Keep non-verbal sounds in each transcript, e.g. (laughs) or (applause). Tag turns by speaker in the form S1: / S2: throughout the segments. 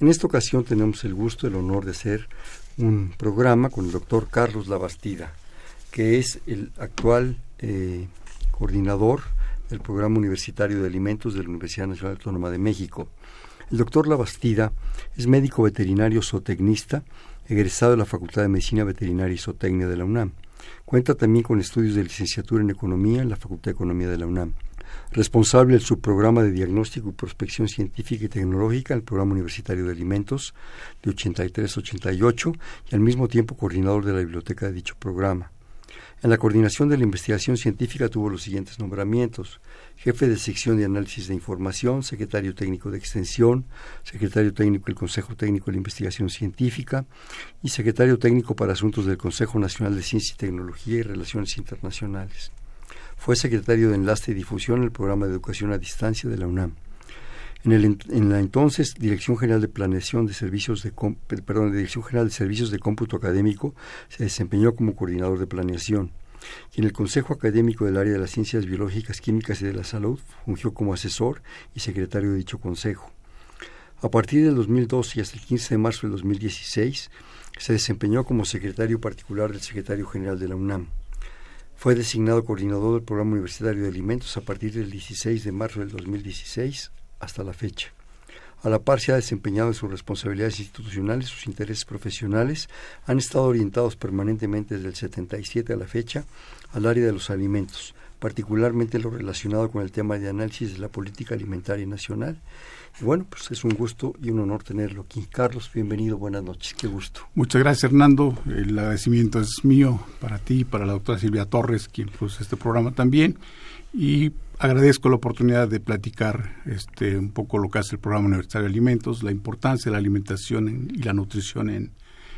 S1: En esta ocasión tenemos el gusto, el honor de hacer un programa con el doctor Carlos Labastida, que es el actual eh, coordinador del Programa Universitario de Alimentos de la Universidad Nacional Autónoma de México. El doctor Labastida es médico veterinario zootecnista, egresado de la Facultad de Medicina Veterinaria y Zootecnia de la UNAM. Cuenta también con estudios de licenciatura en Economía en la Facultad de Economía de la UNAM responsable del subprograma de diagnóstico y prospección científica y tecnológica del Programa Universitario de Alimentos de 83-88 y al mismo tiempo coordinador de la biblioteca de dicho programa. En la coordinación de la investigación científica tuvo los siguientes nombramientos. Jefe de sección de análisis de información, secretario técnico de extensión, secretario técnico del Consejo Técnico de la Investigación Científica y secretario técnico para asuntos del Consejo Nacional de Ciencia y Tecnología y Relaciones Internacionales. Fue secretario de Enlace y Difusión en el programa de Educación a Distancia de la UNAM. En, la entonces Dirección General de Planeación de Servicios de perdón, Dirección General de Servicios de Cómputo Académico se desempeñó como coordinador de planeación y en el Consejo Académico del Área de las Ciencias Biológicas, Químicas y de la Salud fungió como asesor y secretario de dicho consejo. A partir del 2012 y hasta el 15 de marzo del 2016 se desempeñó como secretario particular del secretario general de la UNAM. Fue designado coordinador del Programa Universitario de Alimentos a partir del 16 de marzo del 2016 hasta la fecha. A la par se ha desempeñado en sus responsabilidades institucionales, sus intereses profesionales han estado orientados permanentemente desde el 77 a la fecha al área de los alimentos, particularmente lo relacionado con el tema de análisis de la política alimentaria nacional bueno, pues es un gusto y un honor tenerlo aquí. Carlos, bienvenido, buenas noches, qué gusto.
S2: Muchas gracias, Hernando. El agradecimiento es mío para ti y para la doctora Silvia Torres, quien puso este programa también. Y agradezco la oportunidad de platicar este, un poco lo que hace el programa Universitario de Alimentos, la importancia de la alimentación y la nutrición en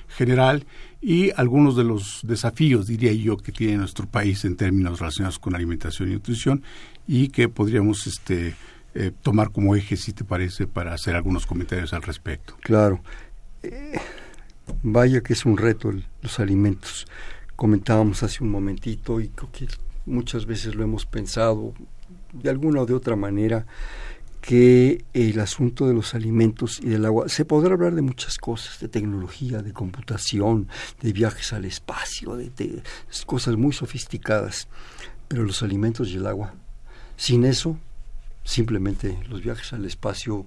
S2: general y algunos de los desafíos, diría yo, que tiene nuestro país en términos relacionados con alimentación y nutrición y que podríamos este, eh, tomar como eje, si te parece, para hacer algunos comentarios al respecto.
S1: Claro. Eh, vaya que es un reto los alimentos. Comentábamos hace un momentito y creo que muchas veces lo hemos pensado de alguna o de otra manera que el asunto de los alimentos y del agua, se podrá hablar de muchas cosas, de tecnología, de computación, de viajes al espacio, de, de cosas muy sofisticadas, pero los alimentos y el agua, sin eso simplemente los viajes al espacio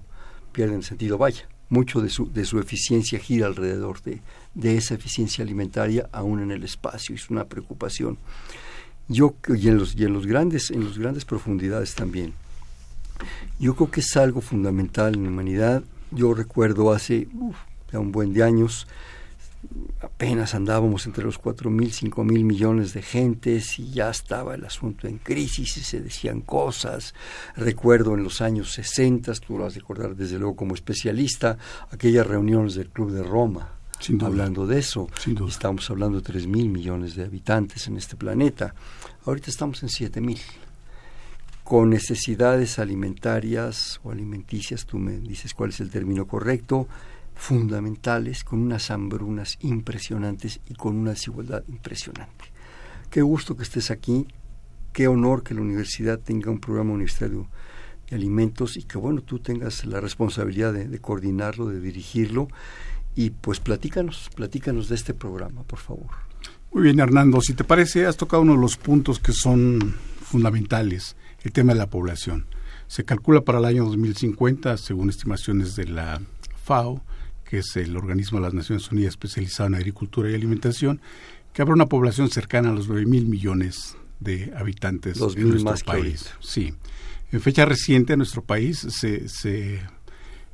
S1: pierden sentido. Vaya, mucho de su, de su eficiencia gira alrededor de, de esa eficiencia alimentaria aún en el espacio, es una preocupación. Yo, y en los, y en los grandes, en las grandes profundidades también. Yo creo que es algo fundamental en la humanidad. Yo recuerdo hace ya un buen de años apenas andábamos entre los cuatro mil, cinco mil millones de gentes y ya estaba el asunto en crisis y se decían cosas. Recuerdo en los años 60, tú lo vas a recordar desde luego como especialista, aquellas reuniones del Club de Roma. Hablando de eso, estamos hablando de tres mil millones de habitantes en este planeta. Ahorita estamos en siete mil con necesidades alimentarias o alimenticias, tú me dices cuál es el término correcto, fundamentales, con unas hambrunas impresionantes y con una desigualdad impresionante. Qué gusto que estés aquí, qué honor que la universidad tenga un programa universitario de alimentos y que bueno, tú tengas la responsabilidad de, coordinarlo, de dirigirlo y pues platícanos, platícanos de este programa, por favor.
S2: Muy bien, Hernando, si te parece, has tocado uno de los puntos que son fundamentales, el tema de la población. Se calcula para el año 2050, según estimaciones de la FAO, que es el organismo de las Naciones Unidas especializado en agricultura y alimentación, que habrá una población cercana a los 9 mil millones de habitantes
S1: en nuestro país.
S2: Sí. En fecha reciente, en nuestro país se, se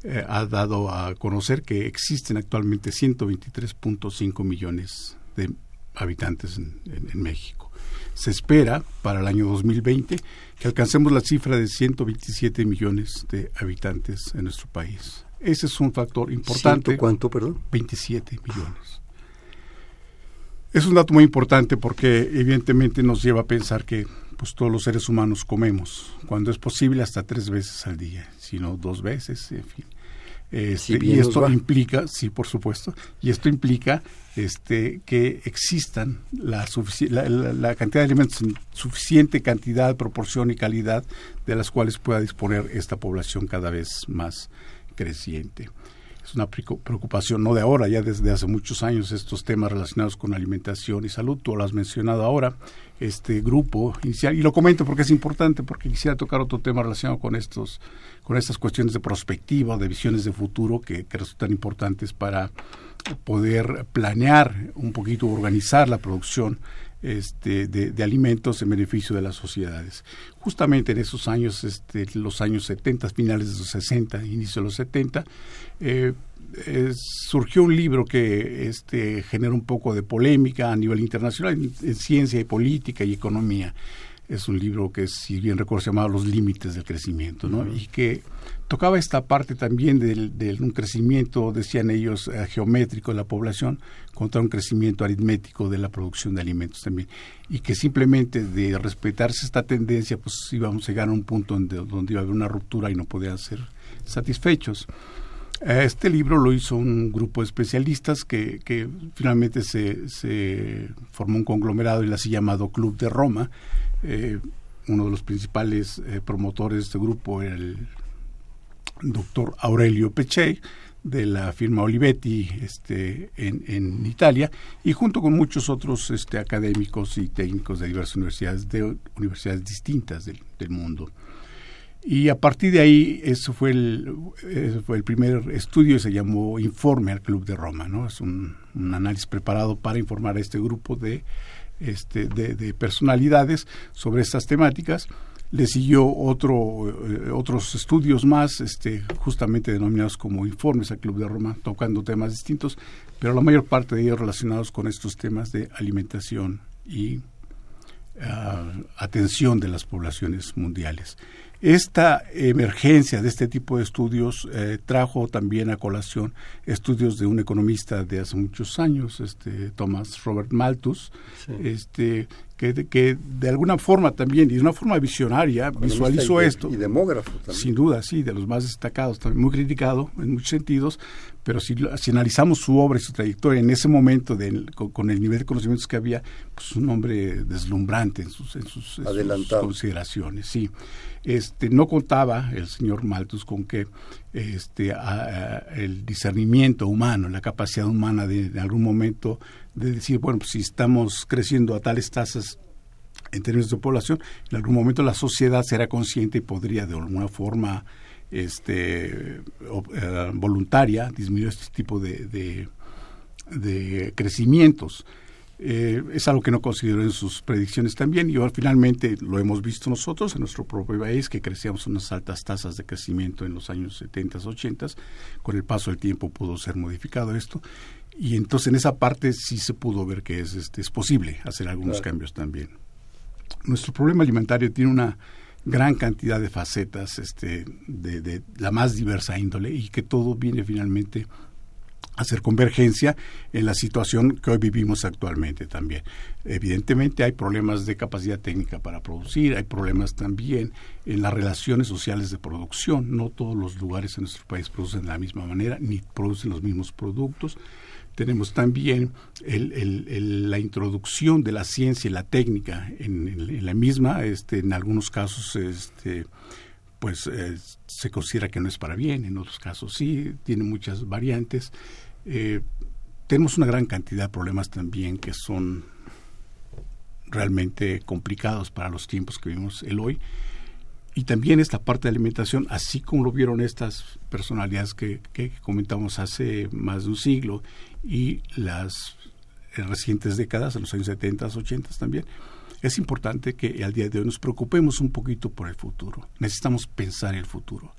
S2: eh, ha dado a conocer que existen actualmente 123.5 millones de habitantes en, en, México. Se espera para el año 2020 que alcancemos la cifra de 127 millones de habitantes en nuestro país. Ese es un factor importante.
S1: ¿Cuánto, perdón?
S2: 27 millones. Es un dato muy importante porque evidentemente nos lleva a pensar que pues todos los seres humanos comemos, cuando es posible hasta tres veces al día, sino dos veces, en fin. Este, y esto implica, sí, por supuesto, y esto implica este, que existan la, la, cantidad de alimentos en suficiente cantidad, proporción y calidad de las cuales pueda disponer esta población cada vez más creciente. Es una preocupación no de ahora, ya desde hace muchos años estos temas relacionados con alimentación y salud, tú lo has mencionado ahora, este grupo inicial, y lo comento porque es importante, porque quisiera tocar otro tema relacionado con estos con estas cuestiones de prospectiva, de visiones de futuro que, que resultan importantes para poder planear un poquito, organizar la producción este, de, alimentos en beneficio de las sociedades. Justamente en esos años, este, los años 70, finales de los 60, inicio de los 70, eh, surgió un libro que este, generó un poco de polémica a nivel internacional en ciencia y política y economía es un libro que, si bien recuerdo, se llamaba Los Límites del Crecimiento, ¿no? Y que tocaba esta parte también de un crecimiento, decían ellos, eh, geométrico de la población contra un crecimiento aritmético de la producción de alimentos también. Y que simplemente de respetarse esta tendencia, pues íbamos a llegar a un punto donde, donde iba a haber una ruptura y no podían ser satisfechos. Eh, este libro lo hizo un grupo de especialistas que, que finalmente se, se formó un conglomerado y así llamado Club de Roma, eh, uno de los principales eh, promotores de este grupo era el doctor Aurelio Pechey de la firma Olivetti este, en, Italia y junto con muchos otros este, académicos y técnicos de diversas universidades de universidades distintas del, mundo. Y a partir de ahí, eso fue el, fue el primer estudio, se llamó Informe al Club de Roma, ¿no? Es un, un análisis preparado para informar a este grupo de este, de, personalidades sobre estas temáticas. Le siguió otro, eh, otros estudios más, este, justamente denominados como informes al Club de Roma, tocando temas distintos, pero la mayor parte de ellos relacionados con estos temas de alimentación y ah, atención de las poblaciones mundiales. Esta emergencia de este tipo de estudios eh, trajo también a colación estudios de un economista de hace muchos años, este Thomas Robert Malthus, este que, que de alguna forma también, y de una forma visionaria, visualizó esto.
S1: Y demógrafo también.
S2: Sin duda, sí, de los más destacados, también muy criticado en muchos sentidos, pero si, si analizamos su obra y su trayectoria en ese momento, con, el nivel de conocimientos que había, pues un hombre deslumbrante en sus, en sus, consideraciones, sí. Este, no contaba el señor Malthus con que este, el discernimiento humano, la capacidad humana de en algún momento de decir, bueno, pues si estamos creciendo a tales tasas en términos de población, en algún momento la sociedad será consciente y podría de alguna forma este, eh, voluntaria disminuir este tipo de, de, crecimientos. Eh, es algo que no consideró en sus predicciones también. Y finalmente lo hemos visto nosotros en nuestro propio país que crecíamos unas altas tasas de crecimiento en los años 70, 80, con el paso del tiempo pudo ser modificado esto. Y entonces en esa parte sí se pudo ver que es, este, es posible hacer algunos cambios también. Nuestro problema alimentario tiene una gran cantidad de facetas este, de, de la más diversa índole y que todo viene finalmente hacer convergencia en la situación que hoy vivimos actualmente también. Evidentemente hay problemas de capacidad técnica para producir, hay problemas también en las relaciones sociales de producción. No todos los lugares en nuestro país producen de la misma manera ni producen los mismos productos. Tenemos también la introducción de la ciencia y la técnica en, la misma. Este, en algunos casos este, pues eh, se considera que no es para bien, en otros casos sí, tiene muchas variantes. Eh, tenemos una gran cantidad de problemas también que son realmente complicados para los tiempos que vivimos el hoy y también esta parte de alimentación, así como lo vieron estas personalidades que, comentamos hace más de un siglo y las recientes décadas, en los años 70, 80 también, es importante que al día de hoy nos preocupemos un poquito por el futuro. Necesitamos pensar el futuro.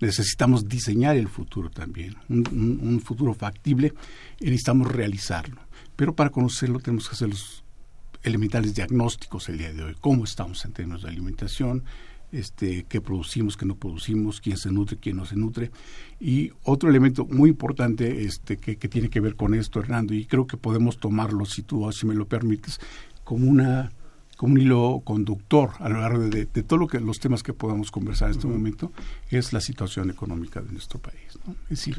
S2: Necesitamos diseñar el futuro también, un, futuro factible y necesitamos realizarlo. Pero para conocerlo tenemos que hacer los elementales diagnósticos el día de hoy. ¿Cómo estamos en términos de alimentación? este, qué producimos, qué no producimos, quién se nutre, quién no se nutre. Y otro elemento muy importante este, que, tiene que ver con esto, Hernando, y creo que podemos tomarlo, si tú si me lo permites, como una como un hilo conductor a lo largo de, de todo lo que los temas que podamos conversar en este momento es la situación económica de nuestro país. Es decir,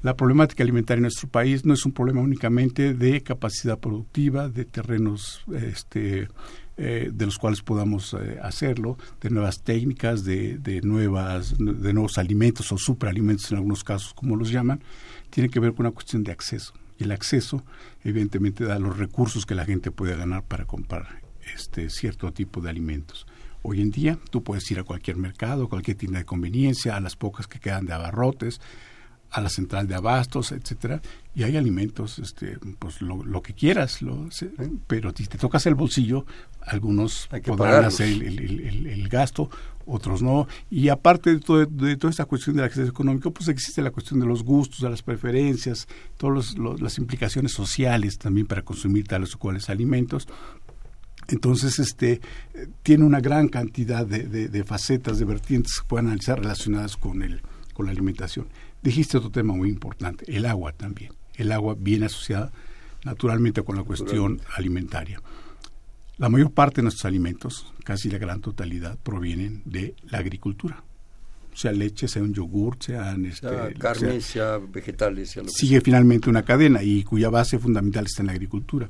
S2: la problemática alimentaria en nuestro país no es un problema únicamente de capacidad productiva, de terrenos este, eh, de los cuales podamos eh, hacerlo, de nuevas técnicas, de, de, nuevas, de nuevos alimentos o superalimentos en algunos casos, como los llaman, tiene que ver con una cuestión de acceso. Y el acceso, evidentemente, da los recursos que la gente puede ganar para comprar este cierto tipo de alimentos. Hoy en día tú puedes ir a cualquier mercado, cualquier tienda de conveniencia, a las pocas que quedan de abarrotes, a la central de abastos, etcétera, y hay alimentos, este, pues lo, que quieras, lo, pero si te tocas el bolsillo, algunos podrán hacer el, gasto, otros no, y aparte de, de, toda esta cuestión del acceso económico, pues existe la cuestión de los gustos, de las preferencias, todas las implicaciones sociales también para consumir tales o cuales alimentos, entonces, este, tiene una gran cantidad de, de, facetas, de vertientes que pueden analizar relacionadas con, el, con la alimentación. Dijiste otro tema muy importante, el agua también. El agua viene asociada naturalmente con la cuestión alimentaria. La mayor parte de nuestros alimentos, casi la gran totalidad, provienen de la agricultura. Sea leche, sea un yogur, sean este,
S1: carne, sea, vegetales.
S2: sigue finalmente una cadena y cuya base fundamental está en la agricultura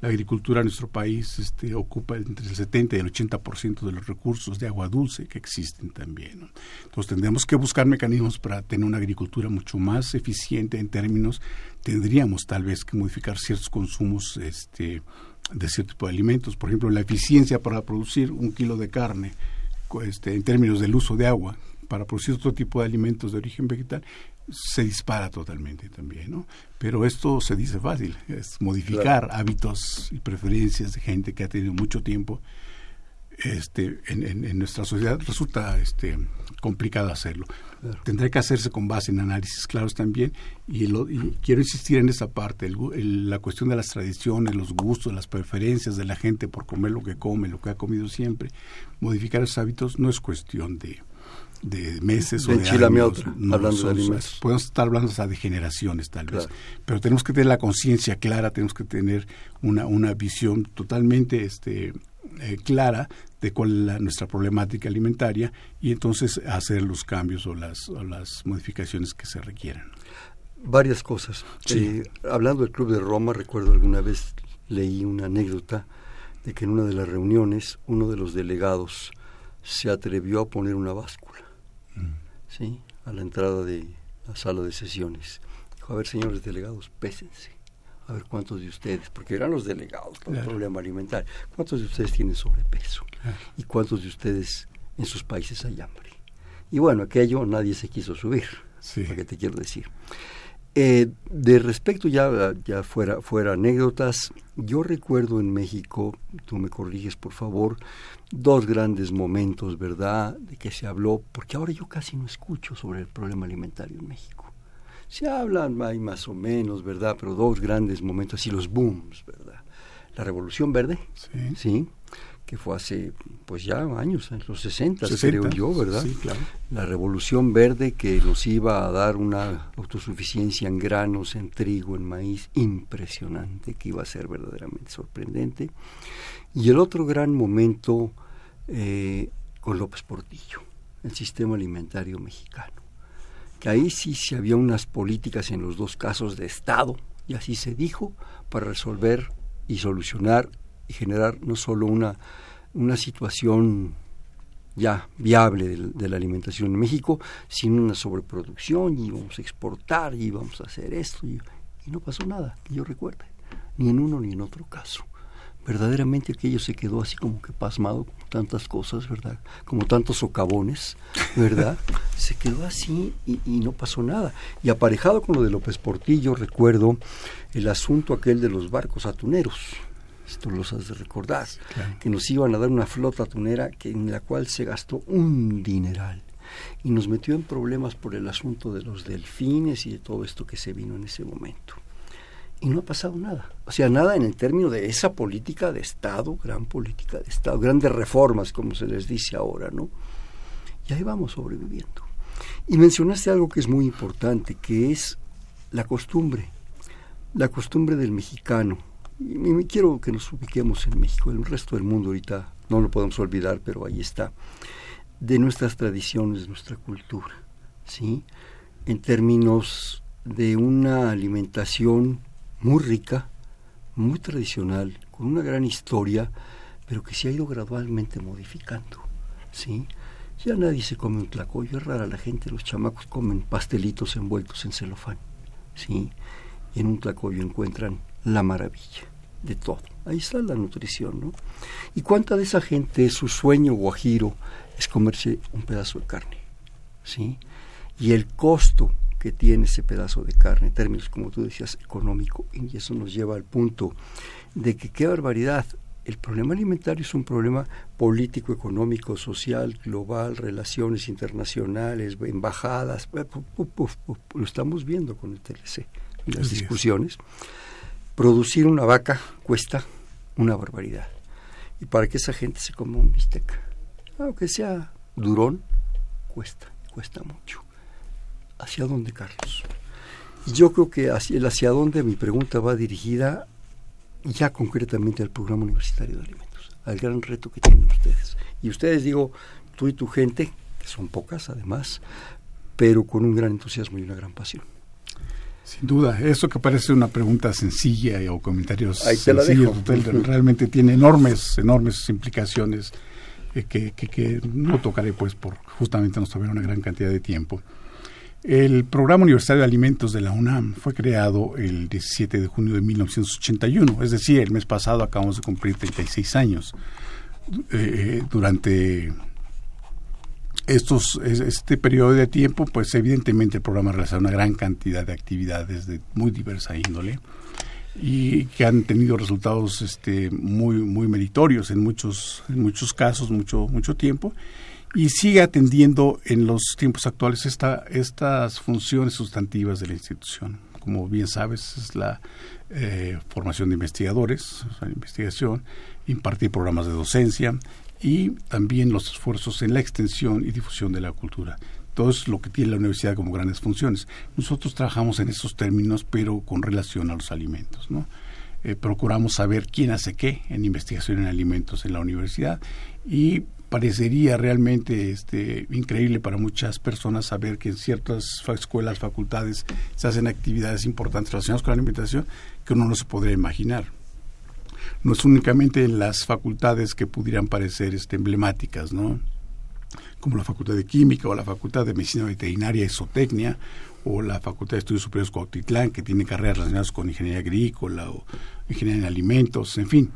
S2: la agricultura en nuestro país este, ocupa entre el 70 y el 80% de los recursos de agua dulce que existen también. Entonces tendremos que buscar mecanismos para tener una agricultura mucho más eficiente en términos, tendríamos tal vez que modificar ciertos consumos este, de cierto tipo de alimentos. Por ejemplo, la eficiencia para producir un kilo de carne este, en términos del uso de agua para producir otro tipo de alimentos de origen vegetal se dispara totalmente también, ¿no? Pero esto se dice fácil, es modificar hábitos y preferencias de gente que ha tenido mucho tiempo este, en, nuestra sociedad. Resulta este, complicado hacerlo. Tendrá que hacerse con base en análisis claros también y, quiero insistir en esa parte, la cuestión de las tradiciones, los gustos, las preferencias de la gente por comer lo que come, lo que ha comido siempre. Modificar esos hábitos no es cuestión de de meses o de años. hablando de alimentos. Podemos estar hablando hasta de generaciones tal vez, pero tenemos que tener la conciencia clara, tenemos que tener una, una visión totalmente este, eh, clara de cuál es nuestra problemática alimentaria y entonces hacer los cambios o las, o las modificaciones que se requieran.
S1: Varias cosas. Eh, hablando del Club de Roma, recuerdo alguna vez leí una anécdota de que en una de las reuniones uno de los delegados se atrevió a poner una báscula ¿sí? a la entrada de la sala de sesiones. Dijo, a ver, señores delegados, pésense. A ver cuántos de ustedes, porque eran los delegados por el problema alimentario, cuántos de ustedes tienen sobrepeso y cuántos de ustedes en sus países hay hambre. Y bueno, aquello nadie se quiso subir, sí. ¿para qué te quiero decir? Eh, de respecto ya, ya fuera, fuera anécdotas, yo recuerdo en México, tú me corriges por favor, dos grandes momentos, ¿verdad?, de que se habló, porque ahora yo casi no escucho sobre el problema alimentario en México. Se hablan, hay más o menos, ¿verdad?, pero dos grandes momentos, y los booms, ¿verdad? La Revolución Verde, ¿sí? ¿sí? Que fue hace pues ya años, en los 60, creo yo, ¿verdad?
S2: Sí, claro.
S1: La revolución verde que nos iba a dar una autosuficiencia en granos, en trigo, en maíz, impresionante, que iba a ser verdaderamente sorprendente. Y el otro gran momento eh, con López Portillo, el sistema alimentario mexicano, que ahí sí se había unas políticas en los dos casos de Estado, y así se dijo, para resolver y solucionar y generar no solo una, una situación ya viable de, la alimentación en México, sino una sobreproducción y íbamos a exportar y íbamos a hacer esto y, no pasó nada, que yo recuerde, ni en uno ni en otro caso. Verdaderamente aquello se quedó así como que pasmado, como tantas cosas, ¿verdad? Como tantos socavones, ¿verdad? (laughs) se quedó así y, y no pasó nada. Y aparejado con lo de López Portillo, recuerdo el asunto aquel de los barcos atuneros, esto los has de recordar, que nos iban a dar una flota tunera que, en la cual se gastó un dineral y nos metió en problemas por el asunto de los delfines y de todo esto que se vino en ese momento. Y no ha pasado nada. O sea, nada en el término de esa política de Estado, gran política de Estado, grandes reformas, como se les dice ahora, ¿no? Y ahí vamos sobreviviendo. Y mencionaste algo que es muy importante, que es la costumbre, la costumbre del mexicano. Y quiero que nos ubiquemos en México, el resto del mundo ahorita no lo podemos olvidar, pero ahí está, de nuestras tradiciones, nuestra cultura, ¿sí? En términos de una alimentación muy rica, muy tradicional, con una gran historia, pero que se ha ido gradualmente modificando, ¿sí? Ya nadie se come un tlacoyo, es rara la gente, los chamacos comen pastelitos envueltos en celofán, ¿sí? Y en un tlacoyo encuentran la maravilla de todo. Ahí está la nutrición, ¿no? ¿Y cuánta de esa gente, su sueño guajiro es comerse un pedazo de carne? ¿Sí? Y el costo que tiene ese pedazo de carne, en términos, como tú decías, económico, y eso nos lleva al punto de que qué barbaridad, el problema alimentario es un problema político, económico, social, global, relaciones internacionales, embajadas, lo estamos viendo con el TLC, las discusiones. Producir una vaca cuesta una barbaridad. Y para que esa gente se coma un bistec, aunque sea durón, cuesta, cuesta mucho. ¿Hacia dónde, Carlos? Y yo creo que hacia, el hacia dónde mi pregunta va dirigida ya concretamente al programa universitario de alimentos, al gran reto que tienen ustedes. Y ustedes, digo, tú y tu gente, que son pocas además, pero con un gran entusiasmo y una gran pasión.
S2: Sin duda, eso que parece una pregunta sencilla o comentarios sencillos, realmente tiene enormes, enormes implicaciones eh, que, que, no tocaré pues por justamente nos tomar una gran cantidad de tiempo. El Programa Universitario de Alimentos de la UNAM fue creado el 17 de junio de 1981, es decir, el mes pasado acabamos de cumplir 36 años. Eh, durante estos, este periodo de tiempo, pues evidentemente el programa realiza una gran cantidad de actividades de muy diversa índole y que han tenido resultados este, muy, muy meritorios en muchos, en muchos casos, mucho, mucho tiempo, y sigue atendiendo en los tiempos actuales esta, estas funciones sustantivas de la institución. Como bien sabes, es la eh, formación de investigadores, la investigación, impartir programas de docencia, y también los esfuerzos en la extensión y difusión de la cultura. Todo es lo que tiene la universidad como grandes funciones. Nosotros trabajamos en esos términos, pero con relación a los alimentos. ¿no? Eh, procuramos saber quién hace qué en investigación en alimentos en la universidad y parecería realmente este, increíble para muchas personas saber que en ciertas escuelas, facultades se hacen actividades importantes relacionadas con la alimentación que uno no se podría imaginar no es únicamente en las facultades que pudieran parecer este, emblemáticas, ¿no? como la Facultad de Química o la Facultad de Medicina Veterinaria y o la Facultad de Estudios Superiores Cuautitlán, que tiene carreras relacionadas con ingeniería agrícola o ingeniería en alimentos, en fin.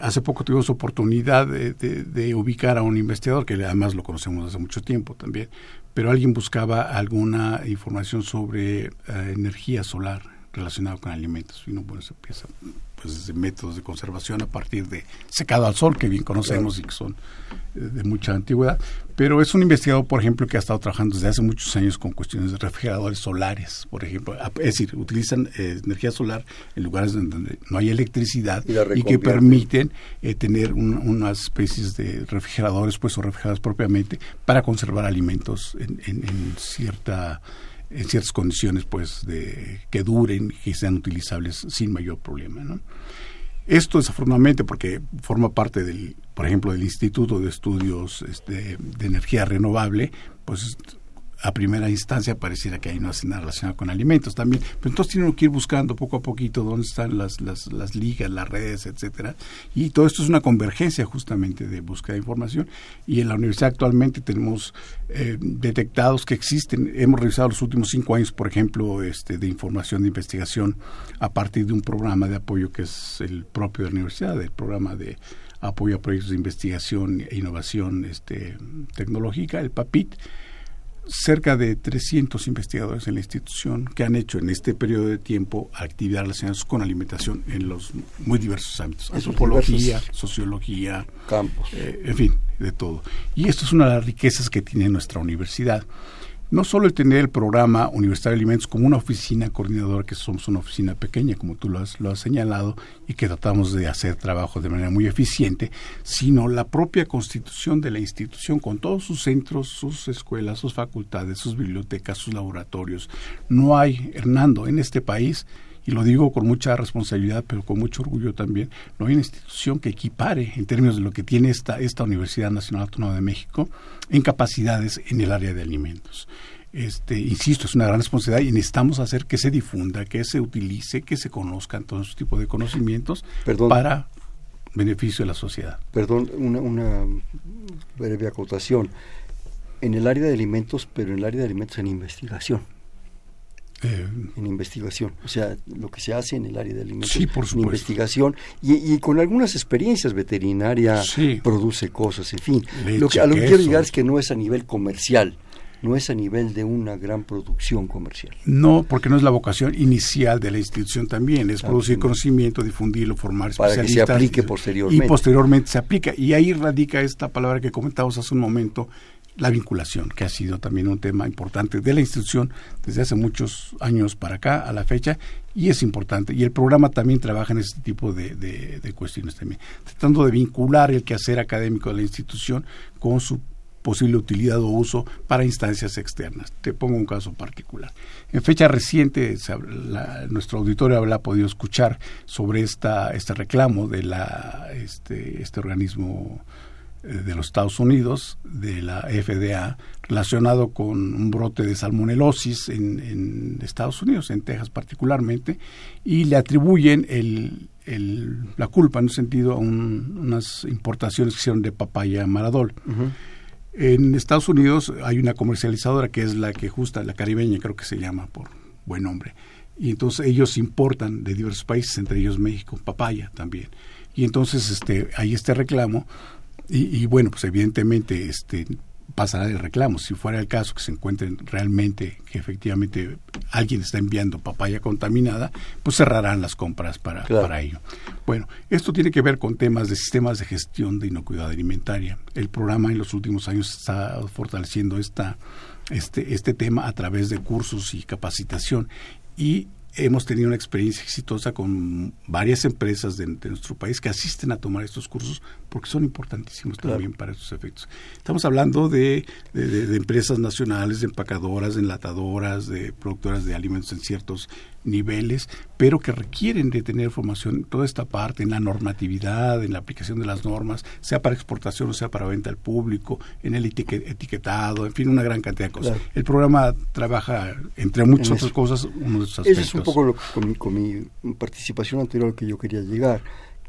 S2: Hace poco tuvimos oportunidad de, ubicar a un investigador, que además lo conocemos hace mucho tiempo también, pero alguien buscaba alguna información sobre eh, energía solar relacionada con alimentos. Y no, bueno, se empieza pues, de métodos de conservación a partir de secado al sol, que bien conocemos y que son eh, de mucha antigüedad. Pero es un investigador, por ejemplo, que ha estado trabajando desde hace muchos años con cuestiones de refrigeradores solares, por ejemplo. Es decir, utilizan eh, energía solar en lugares donde no hay electricidad y, que permiten eh, tener unas especies de refrigeradores, pues, o refrigeradores propiamente, para conservar alimentos en, en cierta en ciertas condiciones pues de que duren que sean utilizables sin mayor problema ¿no? esto desafortunadamente porque forma parte del por ejemplo del Instituto de Estudios este, de Energía Renovable pues a primera instancia pareciera que ahí no hace nada relacionado con alimentos también, pero entonces tienen que ir buscando poco a poquito dónde están las, las, las ligas, las redes, etcétera, y todo esto es una convergencia justamente de búsqueda de información, y en la universidad actualmente tenemos eh, detectados que existen, hemos revisado los últimos cinco años, por ejemplo, este, de información de investigación a partir de un programa de apoyo que es el propio de la universidad, el programa de apoyo a proyectos de investigación e innovación este, tecnológica, el PAPIT, cerca de 300 investigadores en la institución que han hecho en este periodo de tiempo actividades relacionadas con alimentación en los muy diversos ámbitos, antropología, sociología,
S1: campos,
S2: eh, en fin, de todo. Y esto es una de las riquezas que tiene nuestra universidad. No solo el tener el programa Universitario de Alimentos como una oficina coordinadora, que somos una oficina pequeña, como tú lo has, lo has señalado, y que tratamos de hacer trabajo de manera muy eficiente, sino la propia constitución de la institución con todos sus centros, sus escuelas, sus facultades, sus bibliotecas, sus laboratorios. No hay, Hernando, en este país y lo digo con mucha responsabilidad, pero con mucho orgullo también, no hay una institución que equipare en términos de lo que tiene esta, esta Universidad Nacional Autónoma de México en capacidades en el área de alimentos. Este, insisto, es una gran responsabilidad y necesitamos hacer que se difunda, que se utilice, que se conozcan todos estos tipos de conocimientos para beneficio de la sociedad.
S1: Perdón, una, una breve acotación. En el área de alimentos, pero en el área de alimentos en investigación eh, en investigación, o sea, lo que se hace en el área de alimentos,
S2: en
S1: investigación y, con algunas experiencias veterinaria produce cosas, en fin. lo que, a lo que quiero llegar es que no es a nivel comercial, no es a nivel de una gran producción comercial.
S2: No, porque no es la vocación inicial de la institución también, es producir conocimiento, difundirlo, formar especialistas.
S1: Para que se aplique posteriormente.
S2: Y posteriormente se aplica. Y ahí radica esta palabra que comentamos hace un momento, la vinculación, que ha sido también un tema importante de la institución desde hace muchos años para acá, a la fecha, y es importante. Y el programa también trabaja en este tipo de, de, cuestiones también, tratando de vincular el quehacer académico de la institución con su posible utilidad o uso para instancias externas. Te pongo un caso particular. En fecha reciente, nuestro auditorio habrá podido escuchar sobre esta, este reclamo de la, este, este organismo de los Estados Unidos, de la FDA, relacionado con un brote de salmonelosis en, Estados Unidos, en Texas particularmente, y le atribuyen el, la culpa en un sentido a unas importaciones que hicieron de papaya maradol. En Estados Unidos hay una comercializadora que es la que justa, la caribeña creo que se llama por buen nombre, y entonces ellos importan de diversos países, entre ellos México, papaya también. Y entonces este, hay este reclamo y, bueno, pues evidentemente este pasará el reclamo. Si fuera el caso que se encuentren realmente que efectivamente alguien está enviando papaya contaminada, pues cerrarán las compras para, para ello. Bueno, esto tiene que ver con temas de sistemas de gestión de inocuidad alimentaria. El programa en los últimos años está fortaleciendo esta, este, este tema a través de cursos y capacitación. Y hemos tenido una experiencia exitosa con varias empresas de, nuestro país que asisten a tomar estos cursos porque son importantísimos también para estos efectos. Estamos hablando de, de, empresas nacionales, de empacadoras, de enlatadoras, de productoras de alimentos en ciertos niveles, pero que requieren de tener formación toda esta parte, en la normatividad, en la aplicación de las normas, sea para exportación o sea para venta al público, en el etiquetado, en fin, una gran cantidad de cosas. El programa trabaja, entre muchas otras cosas, uno de esos aspectos.
S1: Eso es un poco lo, con, mi, con mi participación anterior que yo quería llegar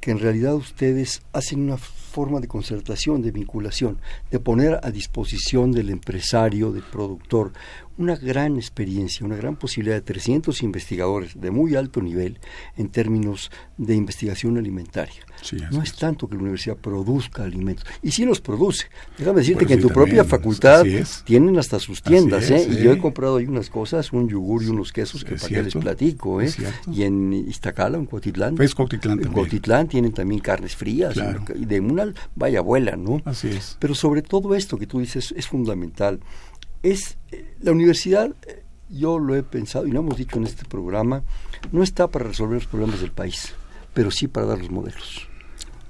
S1: que en realidad ustedes hacen una forma de concertación, de vinculación, de poner a disposición del empresario, del productor, una gran experiencia, una gran posibilidad de 300 investigadores de muy alto nivel en términos de investigación alimentaria. no es, tanto que la universidad produzca alimentos, y sí los produce. Déjame decirte que en tu propia facultad tienen hasta sus tiendas, ¿eh? y yo he comprado ahí unas cosas, un yogur y unos quesos que para qué les platico, ¿eh? y en Iztacala, en Cotitlán, en Cotitlán tienen también carnes frías, y de una vaya abuela, ¿no?
S2: Así es.
S1: Pero sobre todo esto que tú dices es fundamental es eh, la universidad, eh, yo lo he pensado y lo hemos dicho en este programa, no está para resolver los problemas del país, pero sí para dar los modelos.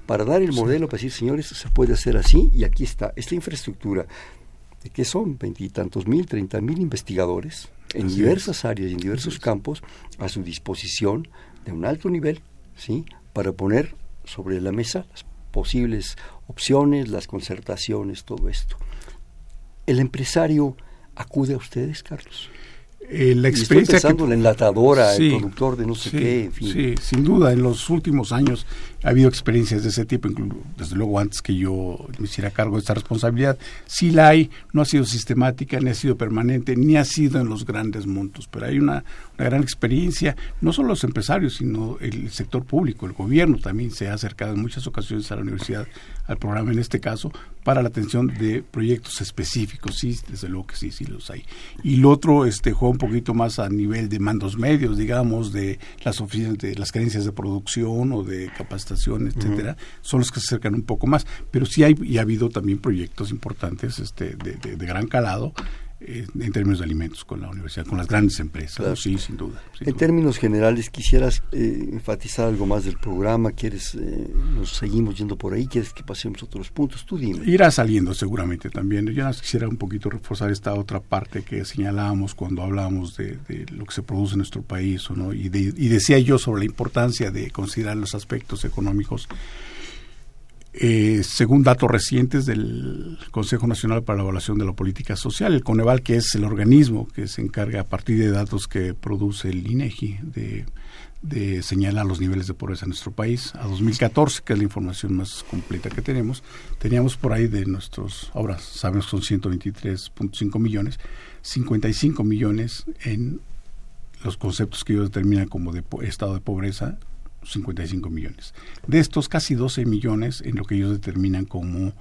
S1: Para dar el modelo, para decir, señores, se puede hacer así y aquí está, esta infraestructura, de que son veintitantos mil, treinta mil investigadores en diversas áreas y en diversos campos a su disposición de un alto nivel, ¿sí? Para poner sobre la mesa las posibles opciones, las concertaciones, todo esto. El empresario acude a ustedes, Carlos?
S2: Eh, la experiencia
S1: estoy pensando en la enlatadora, el productor de no sé qué, en fin.
S2: Sí, sin duda, en los últimos años ha habido experiencias de ese tipo, desde luego antes que yo me hiciera cargo de esta responsabilidad. Sí la hay, no ha sido sistemática, ni ha sido permanente, ni ha sido en los grandes montos, pero hay una, una gran experiencia, no solo los empresarios, sino el sector público, el gobierno también se ha acercado en muchas ocasiones a la universidad, al programa en este caso, para la atención de proyectos específicos, sí, desde luego que sí, sí los hay. Y lo otro este, juega un poquito más a nivel de mandos medios, digamos, de las oficinas, de las creencias de producción o de capacitación, etcétera, son los que se acercan un poco más. Pero sí hay y ha habido también proyectos importantes este, de, de gran calado eh, en términos de alimentos con la universidad, con las grandes empresas. Sí, sin duda.
S1: en términos generales, quisieras eh, enfatizar algo más del programa, quieres, eh, nos seguimos yendo por ahí, quieres que pasemos a otros puntos, tú dime.
S2: Irá saliendo seguramente también. Yo quisiera un poquito reforzar esta otra parte que señalábamos cuando hablábamos de, lo que se produce en nuestro país, ¿no? y, y decía yo sobre la importancia de considerar los aspectos económicos eh, según datos recientes del Consejo Nacional para la Evaluación de la Política Social, el Coneval, que es el organismo que se encarga a partir de datos que produce el INEGI de, de señalar los niveles de pobreza en nuestro país, a 2014, que es la información más completa que tenemos, teníamos por ahí de nuestros, ahora sabemos que son 123.5 millones, 55 millones en los conceptos que ellos determinan como de estado de pobreza 55 millones. De estos, casi 12 millones en lo que ellos determinan como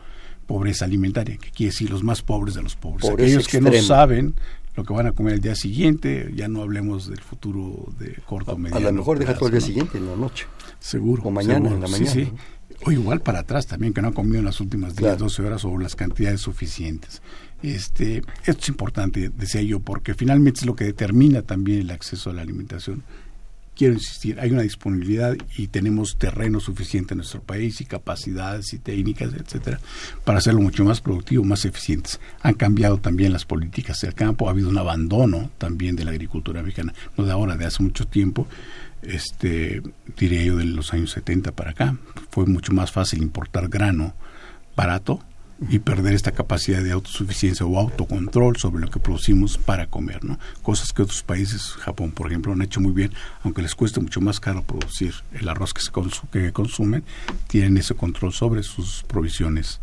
S2: pobreza alimentaria, que quiere decir los más pobres de los pobres. Aquellos que no saben lo que van a comer el día siguiente, ya no hablemos del futuro de corto o mediano.
S1: A lo mejor deja todo el día siguiente, en la noche.
S2: Seguro.
S1: O mañana, en la mañana. Sí, sí.
S2: O igual para atrás también, que no ha comido en las últimas 10, 12 horas o las cantidades suficientes. Este, esto es importante, decía yo, porque finalmente es lo que determina también el acceso a la alimentación quiero insistir, hay una disponibilidad y tenemos terreno suficiente en nuestro país y capacidades y técnicas, etcétera, para hacerlo mucho más productivo, más eficientes. Han cambiado también las políticas del campo, ha habido un abandono también de la agricultura mexicana, no de ahora, de hace mucho tiempo, este, diré yo de los años 70 para acá. Fue mucho más fácil importar grano barato y perder esta capacidad de autosuficiencia o autocontrol sobre lo que producimos para comer, ¿no? Cosas que otros países, Japón por ejemplo, han hecho muy bien, aunque les cueste mucho más caro producir el arroz que, se que consumen, tienen ese control sobre sus provisiones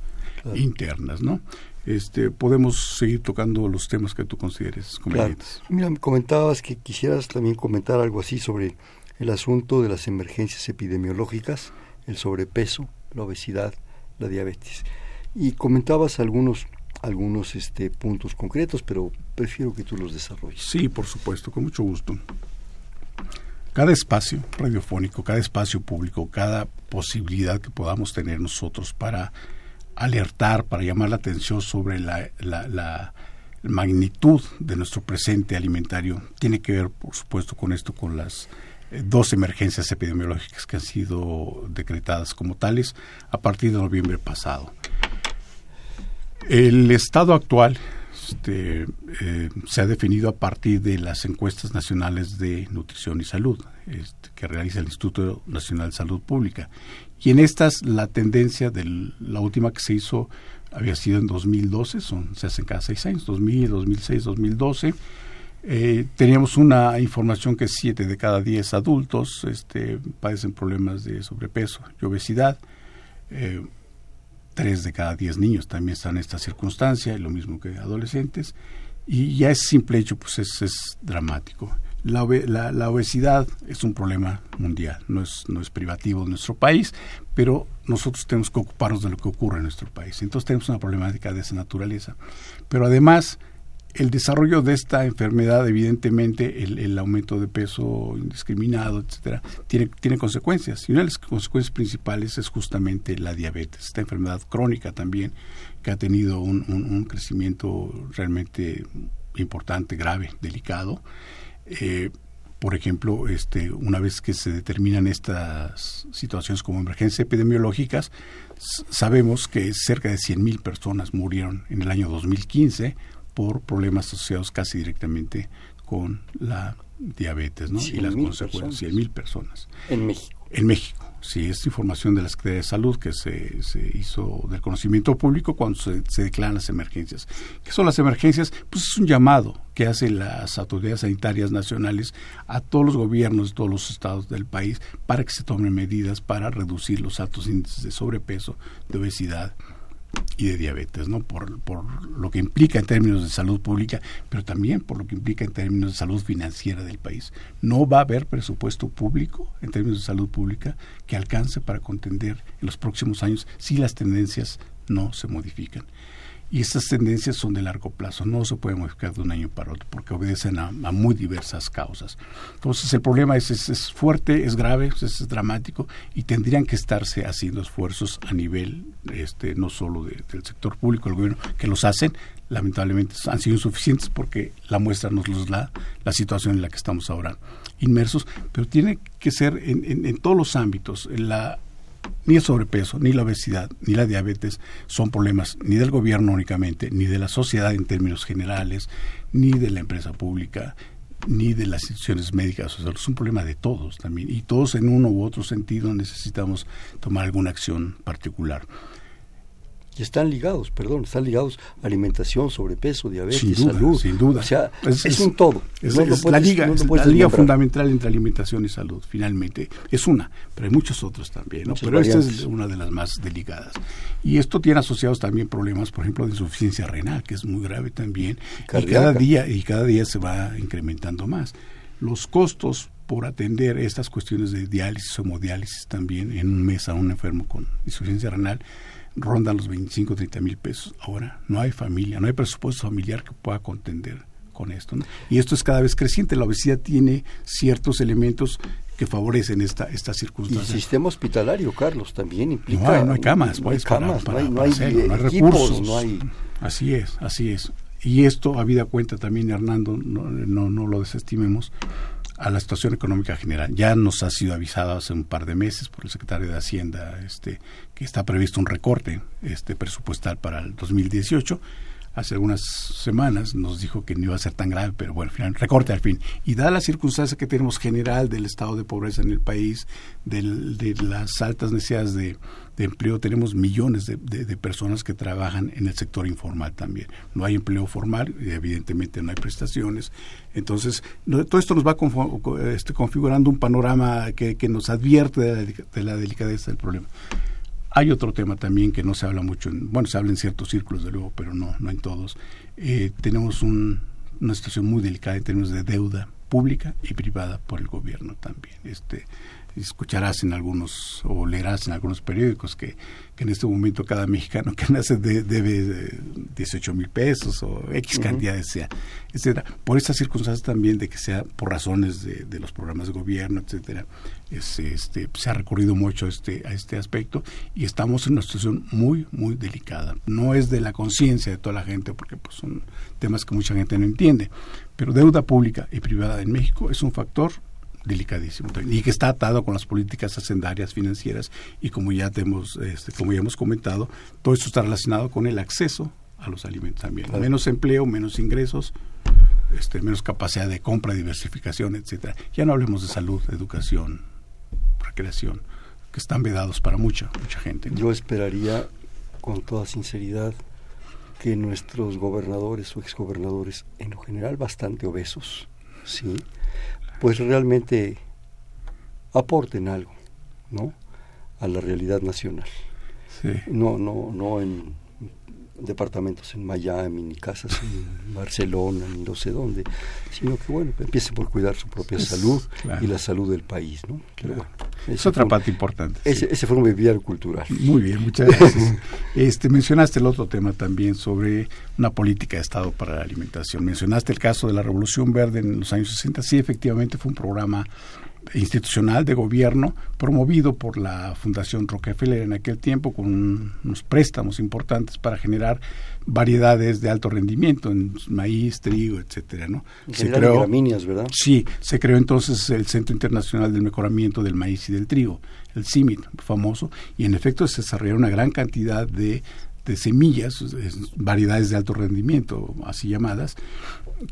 S2: internas, ¿no? Este, podemos seguir tocando los temas que tú consideres convenientes.
S1: Mira, comentabas que quisieras también comentar algo así sobre el asunto de las emergencias epidemiológicas, el sobrepeso, la obesidad, la diabetes y comentabas algunos algunos este, puntos concretos, pero prefiero que tú los desarrolles.
S2: Sí, por supuesto, con mucho gusto. Cada espacio radiofónico, cada espacio público, cada posibilidad que podamos tener nosotros para alertar, para llamar la atención sobre la, la, magnitud de nuestro presente alimentario, tiene que ver, por supuesto, con esto, con las eh, dos emergencias epidemiológicas que han sido decretadas como tales a partir de noviembre pasado. El estado actual este, eh, se ha definido a partir de las encuestas nacionales de nutrición y salud este, que realiza el Instituto Nacional de Salud Pública. Y en estas la tendencia de la última que se hizo había sido en 2012, son, se hacen cada seis años, 2000, 2006, 2012. teníamos una información que siete de cada diez adultos este, padecen problemas de sobrepeso y obesidad. Eh, tres de cada diez niños también están en esta circunstancia, lo mismo que adolescentes, y ya ese simple hecho pues es, es dramático. La, la, obesidad es un problema mundial, no es, no es privativo de nuestro país, pero nosotros tenemos que ocuparnos de lo que ocurre en nuestro país. Entonces tenemos una problemática de esa naturaleza. Pero además, el desarrollo de esta enfermedad, evidentemente, el, aumento de peso indiscriminado, etcétera, tiene, tiene consecuencias. Y una de las consecuencias principales es justamente la diabetes, esta enfermedad crónica también, que ha tenido un, crecimiento realmente importante, grave, delicado. Eh, por ejemplo, este, una vez que se determinan estas situaciones como emergencias epidemiológicas, sabemos que cerca de 100.000 personas murieron en el año 2015 por problemas asociados casi directamente con la diabetes ¿no? y las consecuencias. 100 mil personas.
S1: En México.
S2: En México, sí, esta información de la Secretaría de Salud que se, se hizo del conocimiento público cuando se, se, declaran las emergencias. ¿Qué son las emergencias? Pues es un llamado que hacen las autoridades sanitarias nacionales a todos los gobiernos de todos los estados del país para que se tomen medidas para reducir los altos índices de sobrepeso, de obesidad y de diabetes, ¿no? Por, por lo que implica en términos de salud pública, pero también por lo que implica en términos de salud financiera del país. No va a haber presupuesto público en términos de salud pública que alcance para contender en los próximos años si las tendencias no se modifican. Y estas tendencias son de largo plazo, no se pueden modificar de un año para otro porque obedecen a, muy diversas causas. Entonces el problema es, es, fuerte, es grave, es, dramático y tendrían que estarse haciendo esfuerzos a nivel este, no solo del sector público, el gobierno, que los hacen, lamentablemente han sido insuficientes porque la muestra nos los da la situación en la que estamos ahora inmersos, pero tiene que ser en, todos los ámbitos. Ni el sobrepeso, ni la obesidad, ni la diabetes son problemas ni del gobierno únicamente, ni de la sociedad en términos generales, ni de la empresa pública, ni de las instituciones médicas. O sea, es un problema de todos también. Y todos en uno u otro sentido necesitamos tomar alguna acción particular
S1: y están ligados, perdón, están ligados a alimentación, sobrepeso, diabetes,
S2: sin duda,
S1: salud.
S2: Sin duda.
S1: O sea, es, un todo.
S2: Es, la liga, la liga fundamental entre alimentación y salud, finalmente. Es una, pero hay muchos otros también, ¿no? pero esta es una de las más delicadas. Y esto tiene asociados también problemas, por ejemplo, de insuficiencia renal, que es muy grave también. Y cada día, y cada día se va incrementando más. Los costos por atender estas cuestiones de diálisis, hemodiálisis también en un mes a un enfermo con insuficiencia renal rondan los 25, 30 mil pesos. Ahora no hay familia, no hay presupuesto familiar que pueda contender con esto. Y esto es cada vez creciente. La obesidad tiene ciertos elementos que favorecen esta, esta circunstancia.
S1: Y el sistema hospitalario, Carlos, también implica...
S2: No hay, no hay camas, no hay,
S1: camas,
S2: no
S1: hay, recursos. No hay...
S2: Así es, así es. Y esto, habida cuenta también, Hernando, no, no, no lo desestimemos, a la situación económica general. Ya nos ha sido avisado hace un par de meses por el secretario de Hacienda este, que está previsto un recorte este, presupuestal para el 2018 hace algunas semanas nos dijo que no iba a ser tan grave, pero bueno, al final, recorte al fin. Y da la circunstancia que tenemos general del estado de pobreza en el país, de las altas necesidades de, empleo, tenemos millones de, personas que trabajan en el sector informal también. No hay empleo formal, y evidentemente no hay prestaciones. Entonces, todo esto nos va este, configurando un panorama que, nos advierte de la delicadeza del problema. Hay otro tema también que no se habla mucho, en, bueno, se habla en ciertos círculos de luego, pero no, no en todos. Eh, tenemos una situación muy delicada en términos de deuda pública y privada por el gobierno también. Este, escucharás en algunos o leerás en algunos periódicos que en este momento cada mexicano que nace debe 18 mil pesos o X cantidades sea, etcétera. Por estas circunstancias también de que sea por razones de, los programas de gobierno, etcétera, este, se ha recurrido mucho a este, a este aspecto y estamos en una situación muy, muy delicada. No es de la conciencia de toda la gente porque pues, son temas que mucha gente no entiende, pero deuda pública y privada en México es un factor delicadísimo. Y que está atado con las políticas hacendarias financieras y como ya tenemos este, como ya hemos comentado todo esto está relacionado con el acceso a los alimentos también. Menos empleo menos ingresos este, menos capacidad de compra diversificación etcétera. Ya no hablemos de salud educación recreación que están vedados para mucha mucha gente
S1: yo esperaría con toda sinceridad que nuestros gobernadores o exgobernadores en lo general bastante obesos sí pues realmente aporten algo, ¿no? A la realidad nacional. No, no, no en departamentos en Miami, ni casas en (laughs) Barcelona, ni no sé dónde, sino que bueno, empiecen por cuidar su propia salud y la salud del país, ¿no?
S2: Es otra parte importante.
S1: Ese, ese fue un viviar cultural.
S2: Muy bien, muchas gracias. (laughs) este, mencionaste el otro tema también sobre una política de Estado para la alimentación. Mencionaste el caso de la Revolución Verde en los años 60. Sí, efectivamente fue un programa institucional de gobierno promovido por la Fundación Rockefeller en aquel tiempo con unos préstamos importantes para generar variedades de alto rendimiento en maíz, trigo, etcétera, ¿no?
S1: Se creó gramíneas, ¿verdad?
S2: Sí, se creó entonces el Centro Internacional del Mejoramiento del Maíz y del Trigo, el CIMIT, famoso, y en efecto se desarrolló una gran cantidad de de semillas, variedades de alto rendimiento, así llamadas,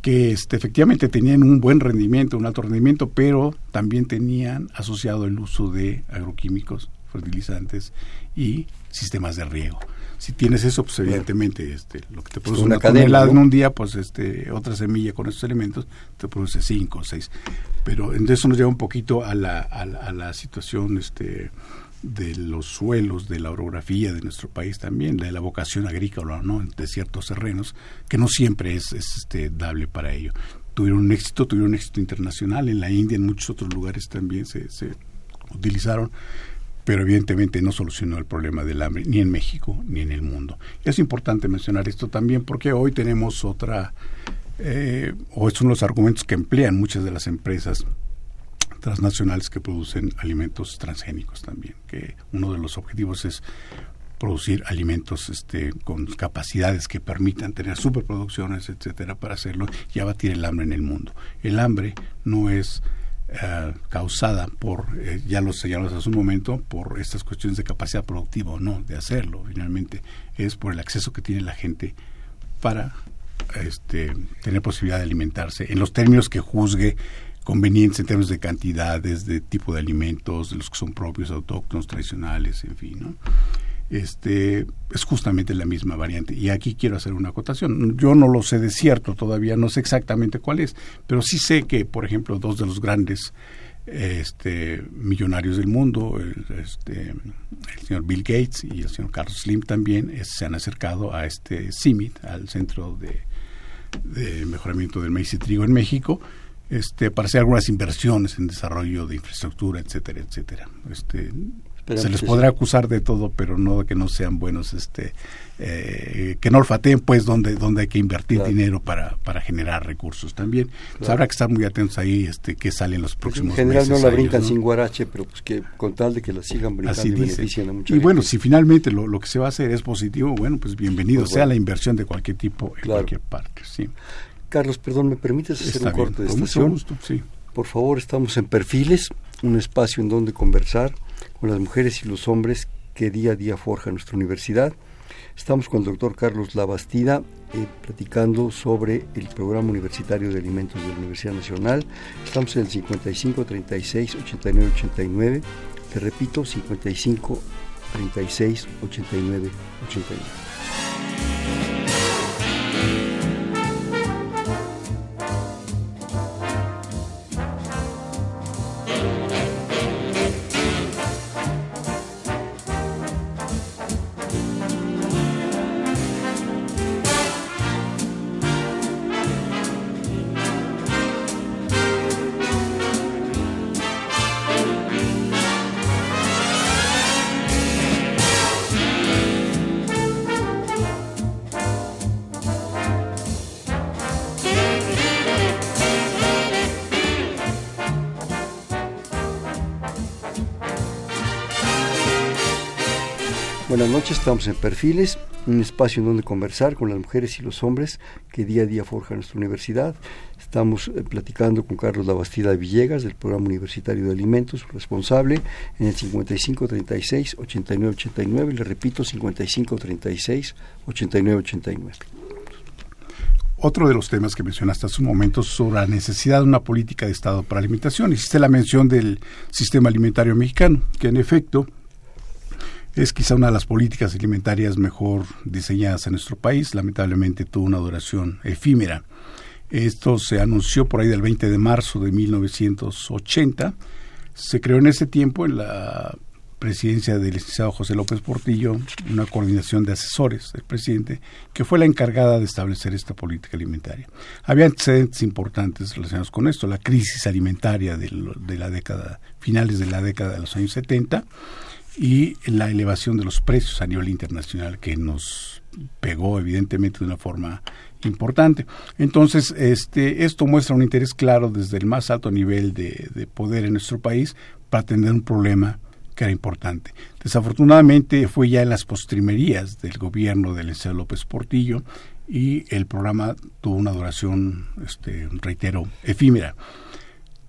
S2: que este, efectivamente tenían un buen rendimiento, un alto rendimiento, pero también tenían asociado el uso de agroquímicos, fertilizantes y sistemas de riego. Si tienes eso, pues evidentemente este, lo que te produce una, tonelada en un día, pues este, otra semilla con esos elementos te produce cinco o seis. Pero eso nos lleva un poquito a la, a a la situación este, de los suelos, de la orografía de nuestro país también, de la vocación agrícola, ¿no? De ciertos terrenos, que no siempre es, este, dable para ello. Tuvieron un éxito, tuvieron un éxito internacional, en la India, en muchos otros lugares también se, se utilizaron, pero evidentemente no solucionó el problema del hambre ni en México ni en el mundo. Es importante mencionar esto también porque hoy tenemos otra, eh, o es uno de los argumentos que emplean muchas de las empresas transnacionales que producen alimentos transgénicos también, que uno de los objetivos es producir alimentos este, con capacidades que permitan tener superproducciones, etcétera, para hacerlo y abatir el hambre en el mundo. El hambre no es eh, causada por, eh, ya lo señalamos hace un momento, por estas cuestiones de capacidad productiva o no de hacerlo. Finalmente es por el acceso que tiene la gente para este, tener posibilidad de alimentarse en los términos que juzgue convenientes en términos de cantidades, de tipo de alimentos, de los que son propios, autóctonos, tradicionales, en fin, ¿no? Este, es justamente la misma variante. Y aquí quiero hacer una acotación. Yo no lo sé de cierto todavía, no sé exactamente cuál es, pero sí sé que, por ejemplo, dos de los grandes este, millonarios del mundo, el, este, el señor Bill Gates y el señor Carlos Slim también, se han acercado a este CIMIT, al Centro de, de Mejoramiento del Maíz y Trigo en México, este, para hacer algunas inversiones en desarrollo de infraestructura, etcétera, etcétera. Este, se les podrá acusar de todo, pero no de que no sean buenos, este, eh, que no olfateen pues donde, donde hay que invertir dinero para, para generar recursos también. habrá que estar muy atentos ahí, este, que salen los pues próximos
S1: En general
S2: no
S1: la brincan sin guarache, pero pues que con tal de que la sigan brincando y beneficien a mucha
S2: Y bueno, si finalmente lo, lo, que se va a hacer es positivo, bueno, pues bienvenido pues sea la inversión de cualquier tipo en cualquier parte, sí.
S1: Carlos, perdón, ¿me permites hacer un corte de estación? Por favor, estamos en Perfiles, un espacio en donde conversar con las mujeres y los hombres que día a día forja nuestra universidad. Estamos con el doctor Carlos Labastida eh, platicando sobre el programa universitario de alimentos de la Universidad Nacional. Estamos en el 55 36 89 89. Te repito, 55 36 89 89. Noches, estamos en Perfiles, un espacio en donde conversar con las mujeres y los hombres que día a día forjan nuestra universidad. Estamos eh, platicando con Carlos Labastida Villegas del Programa Universitario de Alimentos, responsable, en el 5536-8989, le repito, 5536-8989.
S2: Otro de los temas que mencionaste hace un momento sobre la necesidad de una política de Estado para alimentación. Hiciste la mención del sistema alimentario mexicano, que en efecto es quizá una de las políticas alimentarias mejor diseñadas en nuestro país. Lamentablemente tuvo una duración efímera. Esto se anunció por ahí del 20 de marzo de 1980. Se creó en ese tiempo, en la presidencia del licenciado José López Portillo, una coordinación de asesores del presidente, que fue la encargada de establecer esta política alimentaria. Había antecedentes importantes relacionados con esto, la crisis alimentaria de, la década, finales de la década de los años 70, y la elevación de los precios a nivel internacional que nos pegó evidentemente de una forma importante. Entonces, este, esto muestra un interés claro desde el más alto nivel de, poder en nuestro país para atender un problema que era importante. Desafortunadamente fue ya en las postrimerías del gobierno del licenciado López Portillo y el programa tuvo una duración, este, reitero, efímera.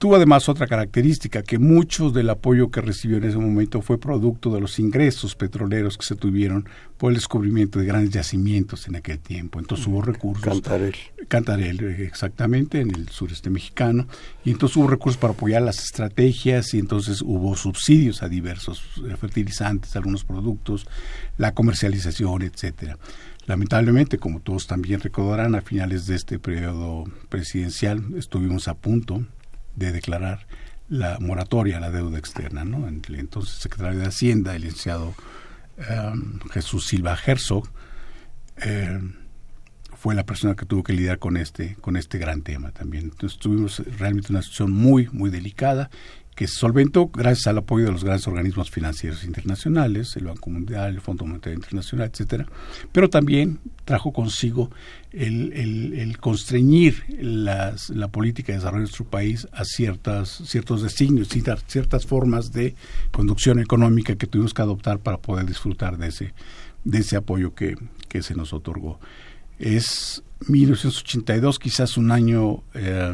S2: Tuvo además otra característica, que mucho del apoyo que recibió en ese momento fue producto de los ingresos petroleros que se tuvieron por el descubrimiento de grandes yacimientos en aquel tiempo. Entonces hubo recursos.
S1: Cantarel.
S2: Cantarel, exactamente, en el sureste mexicano. Y entonces hubo recursos para apoyar las estrategias y entonces hubo subsidios a diversos eh, fertilizantes, algunos productos, la comercialización, etcétera. Lamentablemente, como todos también recordarán, a finales de este periodo presidencial estuvimos a punto de declarar la moratoria a la deuda externa. ¿no? Entonces, el secretario de Hacienda, el licenciado em, Jesús Silva Herzog, em, fue la persona que tuvo que lidiar con este, con este gran tema también. Entonces tuvimos realmente una situación muy, muy delicada que se solventó gracias al apoyo de los grandes organismos financieros internacionales, el Banco Mundial, el Fondo Monetario Internacional, etcétera, pero también trajo consigo el, el, constreñir la política de desarrollo de nuestro país a ciertas, ciertos designios, ciertas formas de conducción económica que tuvimos que adoptar para poder disfrutar de ese, de ese apoyo que, que se nos otorgó. Es 1982 quizás un año, eh,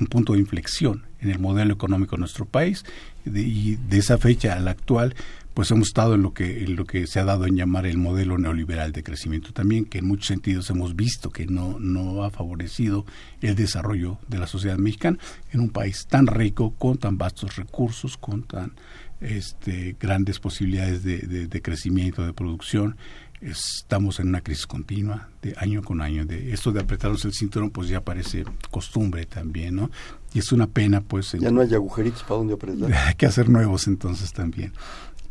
S2: un punto de inflexión en el modelo económico de nuestro país. Y de esa fecha a la actual pues hemos estado en lo que en lo que se ha dado en llamar el modelo neoliberal de crecimiento también que en muchos sentidos hemos visto que no no ha favorecido el desarrollo de la sociedad mexicana en un país tan rico con tan vastos recursos con tan este, grandes posibilidades de, de crecimiento de producción estamos en una crisis continua de año con año de esto de apretarnos el cinturón pues ya parece costumbre también no y es una pena pues
S1: ya no hay agujeritos para donde apretar.
S2: hay (laughs) que hacer nuevos entonces también.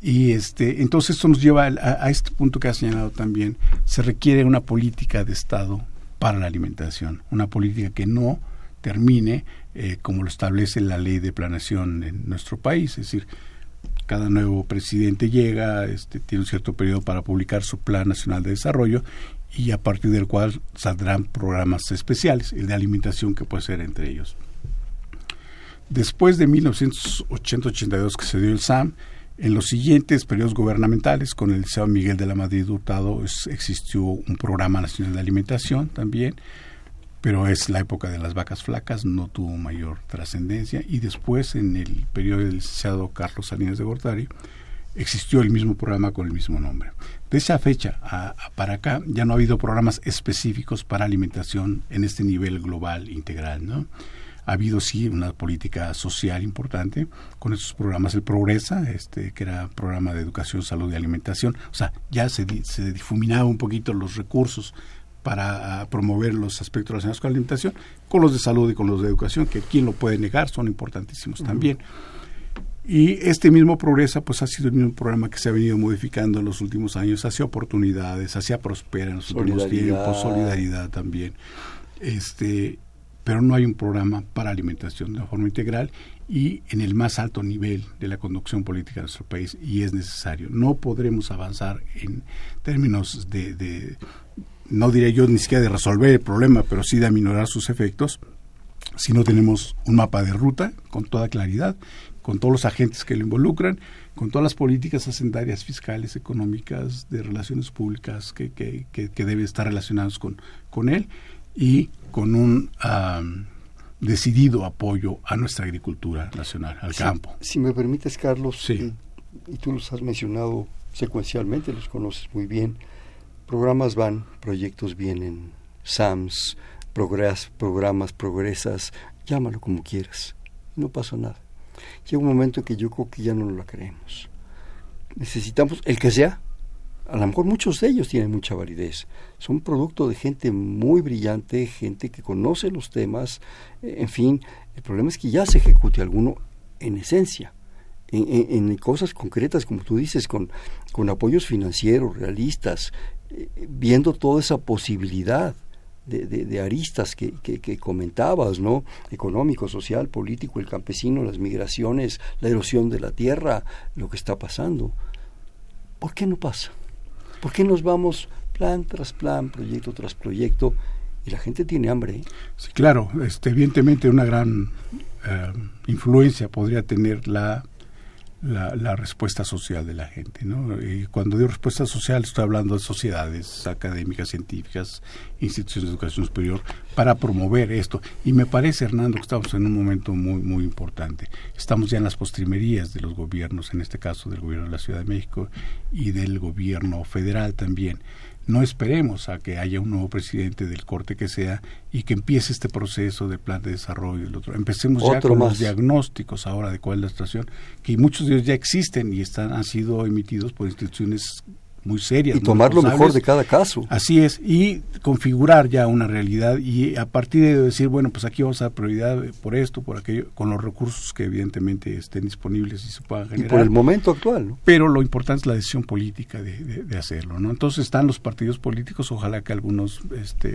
S2: Y este entonces esto nos lleva a, este punto que ha señalado también. Se requiere una política de estado para la alimentación una política que no termine eh, como lo establece la ley de planeación en nuestro país. Es decir cada nuevo presidente llega, este, tiene un cierto periodo para publicar su Plan Nacional de Desarrollo y a partir del cual saldrán programas especiales, el de alimentación que puede ser entre ellos. Después de 1980-82 que se dio el SAM, en los siguientes periodos gubernamentales, con el Liceo Miguel de la Madrid Hurtado, existió un programa nacional de alimentación también, pero es la época de las vacas flacas, no tuvo mayor trascendencia. Y después, en el periodo del licenciado Carlos Salinas de Gortari, existió el mismo programa con el mismo nombre. De esa fecha para acá ya no ha habido programas específicos para alimentación en este nivel global integral, ¿no? Ha habido sí una política social importante con estos programas. El Progresa, este, que era programa de educación, salud y alimentación. O sea, ya se, se difuminaba un poquito los recursos para ah, promover los aspectos relacionados con la alimentación, con los de salud y con los de educación, que quien lo puede negar, son importantísimos también. Y este mismo Progresa, pues ha sido el mismo programa que se ha venido modificando en los últimos años hacia oportunidades, hacia prospera en los últimos tiempos, solidaridad también. Este, pero no hay un programa para alimentación de forma integral y en el más alto nivel de la conducción política de nuestro país y es necesario. No podremos avanzar en términos de no diré yo ni siquiera de resolver el problema, pero sí de aminorar sus efectos, si no tenemos un mapa de ruta con toda claridad, con todos los agentes que lo involucran, con todas las políticas hacendarias, fiscales, económicas, de relaciones públicas que, que, que, deben estar relacionados con, con él y con un decidido apoyo a nuestra agricultura nacional, al campo.
S1: Si me permites, Carlos, y, y tú los has mencionado secuencialmente, los conoces muy bien, Programas van, proyectos vienen, SAMS, programas, progresas, llámalo como quieras. No pasa nada. Llega un momento en que yo creo que ya no lo creemos. Necesitamos el que sea. A lo mejor muchos de ellos tienen mucha validez. Son producto de gente muy brillante, gente que conoce los temas. En fin, el problema es que ya se ejecute alguno en esencia. En, en, cosas concretas, como tú dices, con, con apoyos financieros, realistas, viendo toda esa posibilidad de, de, aristas que, que, comentabas, ¿no? Económico, social, político, el campesino, las migraciones, la erosión de la tierra, lo que está pasando. ¿Por qué no pasa? ¿Por qué nos vamos plan tras plan, proyecto tras proyecto? Y la gente tiene hambre. ¿eh?
S2: Sí, claro, este, evidentemente una gran eh, influencia podría tener la la, respuesta social de la gente. ¿no? Y cuando digo respuesta social estoy hablando de sociedades académicas, científicas, instituciones de educación superior, para promover esto. Y me parece, Hernando, que estamos en un momento muy, muy importante. Estamos ya en las postrimerías de los gobiernos, en este caso del gobierno de la Ciudad de México y del gobierno federal también no esperemos a que haya un nuevo presidente del corte que sea y que empiece este proceso de plan de desarrollo. El otro. Empecemos ya con los diagnósticos ahora de cuál es la situación, que muchos de ellos ya existen y están han sido emitidos por instituciones muy serias.
S1: Y tomar lo mejor de cada caso.
S2: Así es, y configurar ya una realidad y a partir de decir, bueno, pues aquí vamos a dar prioridad por esto, por aquello, con los recursos que evidentemente estén disponibles y se puedan generar.
S1: Y por el momento actual, ¿no?
S2: Pero lo importante es la decisión política de, de, hacerlo, ¿no? Entonces están los partidos políticos, ojalá que algunos este,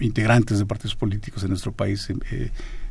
S2: integrantes de partidos políticos en nuestro país eh,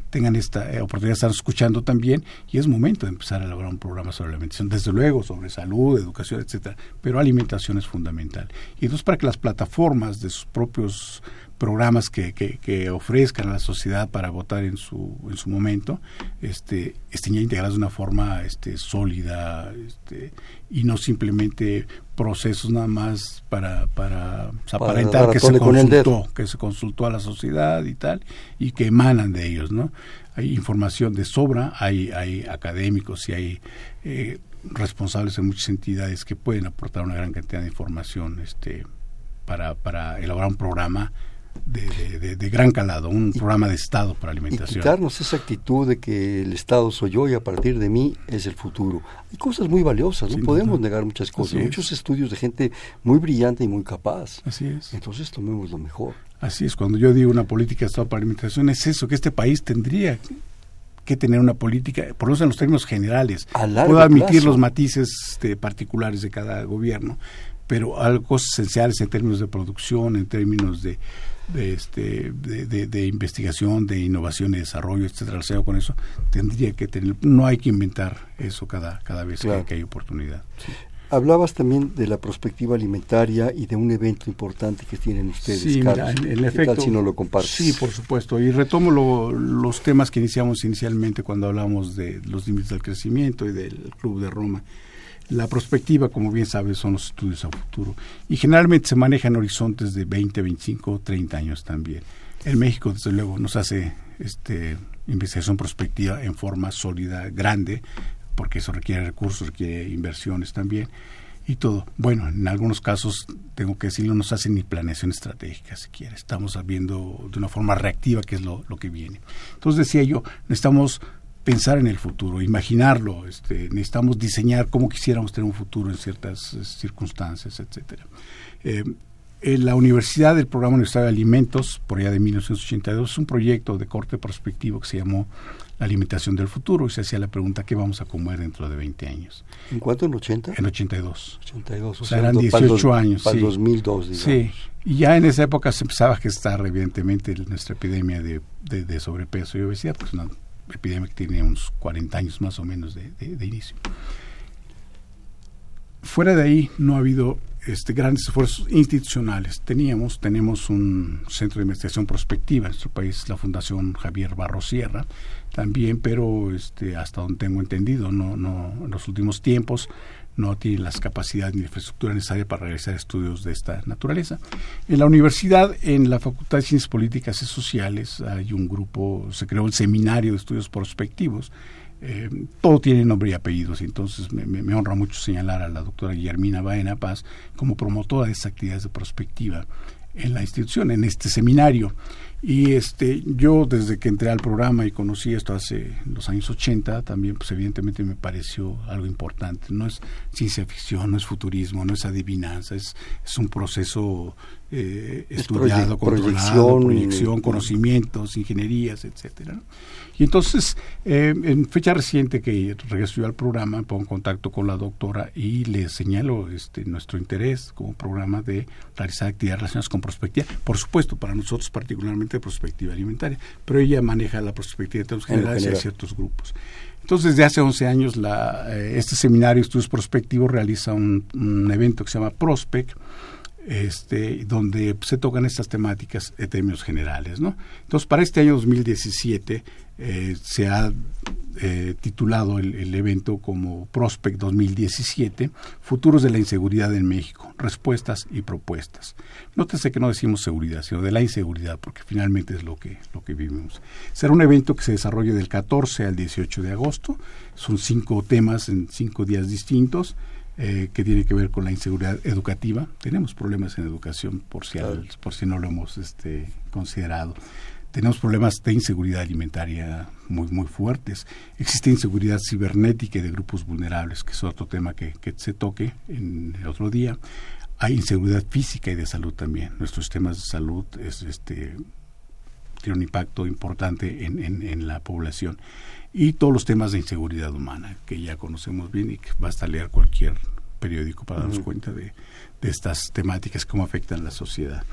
S2: tengan esta eh, oportunidad de estar escuchando también y es momento de empezar a elaborar un programa sobre alimentación, desde luego sobre salud, educación, etcétera, pero alimentación es fundamental. Y entonces para que las plataformas de sus propios programas que, que, ofrezcan a la sociedad para votar en su, en su momento este, estén ya integrados de una forma este, sólida este, y no simplemente procesos nada más para, para, aparentar que se consultó, que se consultó a la sociedad y tal, y que emanan de ellos, ¿no? Hay información de sobra, hay, hay académicos y hay eh, responsables en muchas entidades que pueden aportar una gran cantidad de información este, para, para elaborar un programa de, gran calado, un programa de Estado para alimentación.
S1: Y quitarnos esa actitud de que el Estado soy yo y a partir de mí es el futuro. Hay cosas muy valiosas, no podemos negar muchas cosas, muchos estudios de gente muy brillante y muy capaz.
S2: Así es.
S1: Entonces tomemos lo mejor.
S2: Así es, cuando yo digo una política de Estado para alimentación es eso, que este país tendría que tener una política, por lo menos en los términos generales. Puedo admitir los matices este, particulares de cada gobierno, pero algo esenciales en términos de producción, en términos de, de, este, de, investigación, de innovación y desarrollo, etcétera, con eso, tendría que tener, no hay que inventar eso cada, cada vez que, hay oportunidad.
S1: Hablabas también de la perspectiva alimentaria y de un evento importante que tienen ustedes,
S2: sí, en, efecto,
S1: si no lo compartes?
S2: Sí, por supuesto. Y retomo los temas que iniciamos inicialmente cuando hablamos de los límites del crecimiento y del Club de Roma. La prospectiva, como bien sabes, son los estudios a futuro y generalmente se manejan horizontes de 20, 25, 30 años también. En México, desde luego, nos hace este, investigación prospectiva en forma sólida, grande, porque eso requiere recursos, requiere inversiones también y todo. Bueno, en algunos casos, tengo que decirlo, no nos hacen ni planeación estratégica siquiera. Estamos viendo de una forma reactiva qué es lo, lo que viene. Entonces decía yo, necesitamos pensar en el futuro, imaginarlo, este, necesitamos diseñar cómo quisiéramos tener un futuro en ciertas eh, circunstancias, etcétera. Eh, en la Universidad del Programa Universitario de Alimentos, por allá de 1982, es un proyecto de corte prospectivo que se llamó La alimentación del futuro y se hacía la pregunta ¿qué vamos a comer dentro de 20 años?
S1: ¿En cuánto? ¿En 80?
S2: En 82.
S1: 82,
S2: o, sea, eran 18 años.
S1: Para sí. 2002, digamos.
S2: Sí, y ya en esa época se empezaba a gestar evidentemente nuestra epidemia de, de sobrepeso y obesidad, pues una epidemia que tiene unos 40 años más o menos de, inicio. Fuera de ahí no ha habido este, grandes esfuerzos institucionales. Teníamos, tenemos un centro de investigación prospectiva en nuestro país, la Fundación Javier Barro Sierra, también, pero este, hasta donde tengo entendido, no, no, en los últimos tiempos no tiene las capacidades ni la infraestructura necesaria para realizar estudios de esta naturaleza. En la universidad, en la Facultad de Ciencias Políticas y Sociales, hay un grupo, se creó el Seminario de Estudios Prospectivos. Eh, todo tiene nombre y apellidos, entonces me, honra mucho señalar a la doctora Guillermina Baena Paz como promotora de estas actividades de prospectiva en la institución, en este seminario. Y este, yo desde que entré al programa y conocí esto hace los años 80, también pues evidentemente me pareció algo importante. No es ciencia ficción, no es futurismo, no es adivinanza, es, es un proceso eh, estudiado, controlado, proyección, conocimientos, ingenierías, etcétera. Y entonces, eh, en fecha reciente que regresó al programa, pongo en contacto con la doctora y le señalo este, nuestro interés como programa de realizar actividades relacionadas con prospectiva. Por supuesto, para nosotros particularmente prospectiva alimentaria, pero ella maneja la prospectiva de términos generales y ciertos grupos. Entonces, desde hace 11 años, la, eh, este seminario de estudios prospectivos realiza un, un evento que se llama Prospect, este, donde se tocan estas temáticas en términos generales. ¿no? Entonces, para este año 2017 eh, se ha eh, titulado el, evento como Prospect 2017, Futuros de la Inseguridad en México, Respuestas y Propuestas. Nótese que no decimos seguridad, sino de la inseguridad, porque finalmente es lo que, lo que vivimos. Será un evento que se desarrolla del 14 al 18 de agosto, son cinco temas en cinco días distintos. Eh, que tiene que ver con la inseguridad educativa. Tenemos problemas en educación, por si, por si no lo hemos este, considerado. Tenemos problemas de inseguridad alimentaria muy, muy fuertes. Existe inseguridad cibernética y de grupos vulnerables, que es otro tema que, se toque en el otro día. Hay inseguridad física y de salud también. Nuestros sistemas de salud es, este, tienen un impacto importante en, en, la población. Y todos los temas de inseguridad humana, que ya conocemos bien y que basta leer cualquier periódico para darnos cuenta de, de estas temáticas, cómo afectan la sociedad.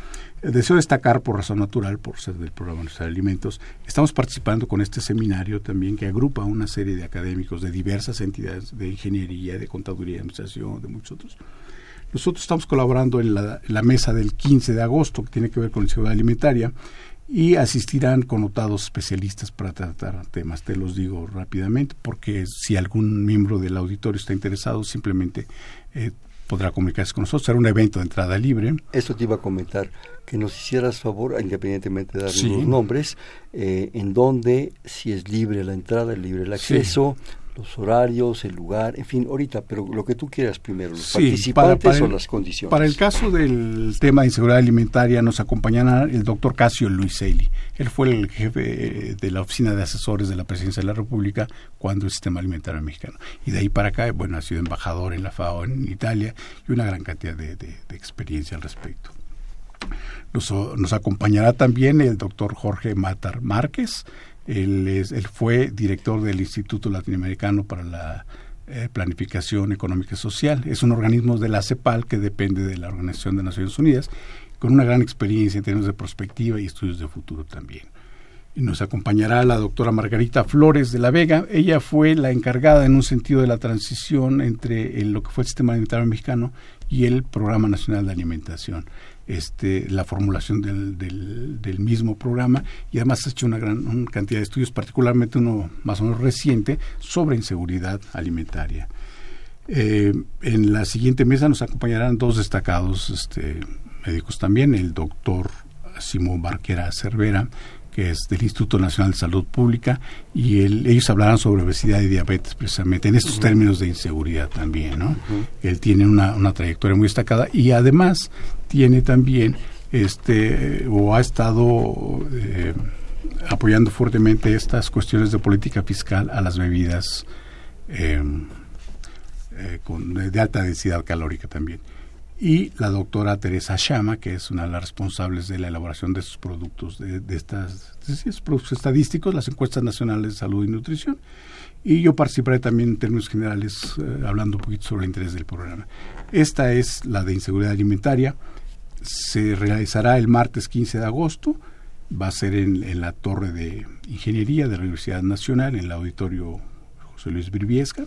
S2: Deseo destacar, por razón natural, por ser del programa Nuestros Alimentos, estamos participando con este seminario también que agrupa una serie de académicos de diversas entidades de ingeniería, de contaduría, de administración, de muchos otros. Nosotros estamos colaborando en la, la mesa del 15 de agosto, que tiene que ver con la seguridad alimentaria, y asistirán connotados especialistas para tratar temas. Te los digo rápidamente, porque si algún miembro del auditorio está interesado, simplemente eh, podrá comunicarse con nosotros. Será un evento de entrada libre.
S1: Eso te iba a comentar, que nos hicieras favor, independientemente de dar los nombres, eh, en donde si es libre la entrada, libre el acceso, los horarios, el lugar, en fin, ahorita, pero lo que tú quieras primero, los participantes o las condiciones.
S2: Para el caso del tema de inseguridad alimentaria nos acompañará el doctor Casio Luiselli. Él fue el jefe de la oficina de asesores de la presidencia de la República cuando el sistema alimentario mexicano. Y de ahí para acá, bueno, ha sido embajador en la FAO en Italia y una gran cantidad de, experiencia al respecto. Nos, nos acompañará también el doctor Jorge Matar Márquez, él, es, él fue director del Instituto Latinoamericano para la eh, Planificación Económica y Social. Es un organismo de la CEPAL que depende de la Organización de Naciones Unidas, con una gran experiencia en términos de perspectiva y estudios de futuro también. Y nos acompañará la doctora Margarita Flores de la Vega. Ella fue la encargada en un sentido de la transición entre lo que fue el sistema alimentario mexicano y el Programa Nacional de Alimentación este, la formulación del, del, mismo programa y además ha hecho una gran cantidad de estudios, particularmente uno más o menos reciente, sobre inseguridad alimentaria. Eh, en la siguiente mesa nos acompañarán dos destacados este, médicos también, el doctor Simón Barquera Cervera, que es del Instituto Nacional de Salud Pública, y ellos hablarán sobre obesidad y diabetes precisamente, en estos términos de inseguridad también, ¿no? Él tiene una, una, trayectoria muy destacada y además tiene también, este, o ha estado eh, apoyando fuertemente estas cuestiones de política fiscal a las bebidas eh, eh, con, de alta densidad calórica también y la doctora Teresa Chama, que es una de las responsables de la elaboración de estos productos, de, de estas productos estadísticos, las encuestas nacionales de salud y nutrición. Y yo participaré también en términos generales, eh, hablando un poquito sobre el interés del programa. Esta es la de inseguridad alimentaria. Se realizará el martes 15 de agosto. Va a ser en, en la Torre de Ingeniería de la Universidad Nacional, en el auditorio José Luis Virbiesca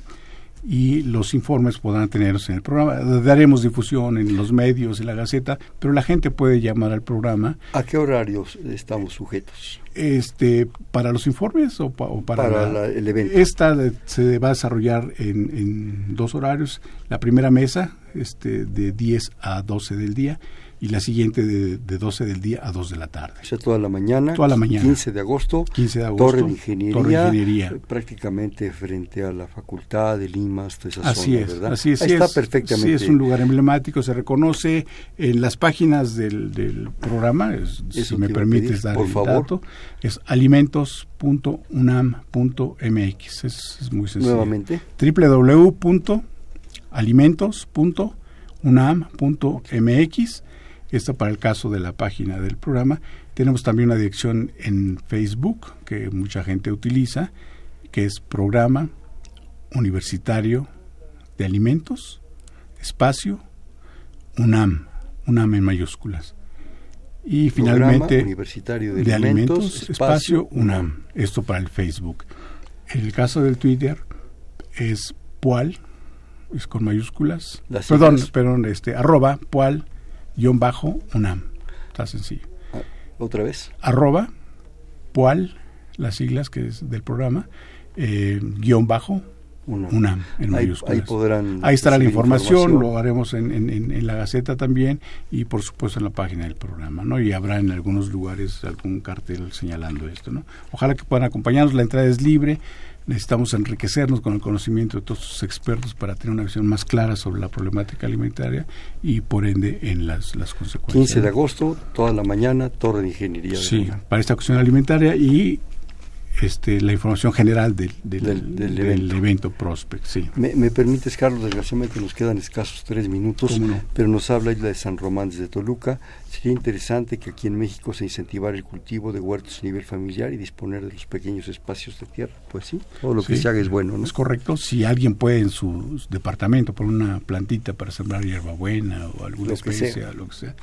S2: y los informes podrán tenerlos en el programa. Daremos difusión en los medios, en la Gaceta, pero la gente puede llamar al programa.
S1: ¿A qué horarios estamos sujetos?
S2: Este, ¿Para los informes o, para,
S1: el evento?
S2: Esta se va a desarrollar en, en dos horarios. La primera mesa, este, de 10 a 12 del día, y la siguiente de, de 12 del día a 2 de la tarde.
S1: O sea, toda la mañana.
S2: Toda la mañana.
S1: 15 de agosto.
S2: 15 de agosto.
S1: Torre de Ingeniería. Eh, prácticamente frente a la Facultad de Lima, toda esa
S2: así
S1: zona,
S2: es,
S1: ¿verdad?
S2: Así es,
S1: Ahí está perfectamente.
S2: Sí, es un lugar emblemático, se reconoce en las páginas del, del programa, si me permites dar
S1: por
S2: el
S1: favor.
S2: dato, es alimentos.unam.mx, es, es muy sencillo.
S1: Nuevamente.
S2: www.alimentos.unam.mx esto para el caso de la página del programa. Tenemos también una dirección en Facebook que mucha gente utiliza, que es Programa Universitario de Alimentos, Espacio, UNAM, UNAM en mayúsculas. Y finalmente,
S1: Programa Universitario de, Alimentos,
S2: Espacio, UNAM. Esto para el Facebook. En el caso del Twitter es Pual, es con mayúsculas.
S1: Las
S2: Perdón, perdón, este, arroba Pual guion bajo UNAM. Está sencillo.
S1: Ah, ¿Otra vez?
S2: Arroba PUAL, las siglas que es del programa, eh, guion bajo
S1: Una.
S2: UNAM en
S1: Ahí,
S2: mayúsculas.
S1: ahí podrán.
S2: Ahí estará la información, lo haremos en, en- en- en la Gaceta también y por supuesto en la página del programa, ¿no? Y habrá en algunos lugares algún cartel señalando esto, ¿no? Ojalá que puedan acompañarnos, la entrada es libre, necesitamos enriquecernos con el conocimiento de todos estos expertos para tener una visión más clara sobre la problemática alimentaria y por ende en las, las consecuencias.
S1: 15 de agosto, toda la mañana, Torre de Ingeniería. de
S2: Sí, para esta cuestión alimentaria y este, la información general del, del, evento. Prospect. Sí.
S1: Me, permites, Carlos, desgraciadamente nos quedan escasos tres minutos, pero nos habla Isla de San Román desde Toluca. Sería interesante que aquí en México se incentivara el cultivo de huertos a nivel familiar y disponer de los pequeños espacios de tierra. Pues sí, todo lo que se haga es bueno. ¿no?
S2: Es correcto. Si alguien puede en su departamento poner una plantita para sembrar hierbabuena o alguna especie, lo que sea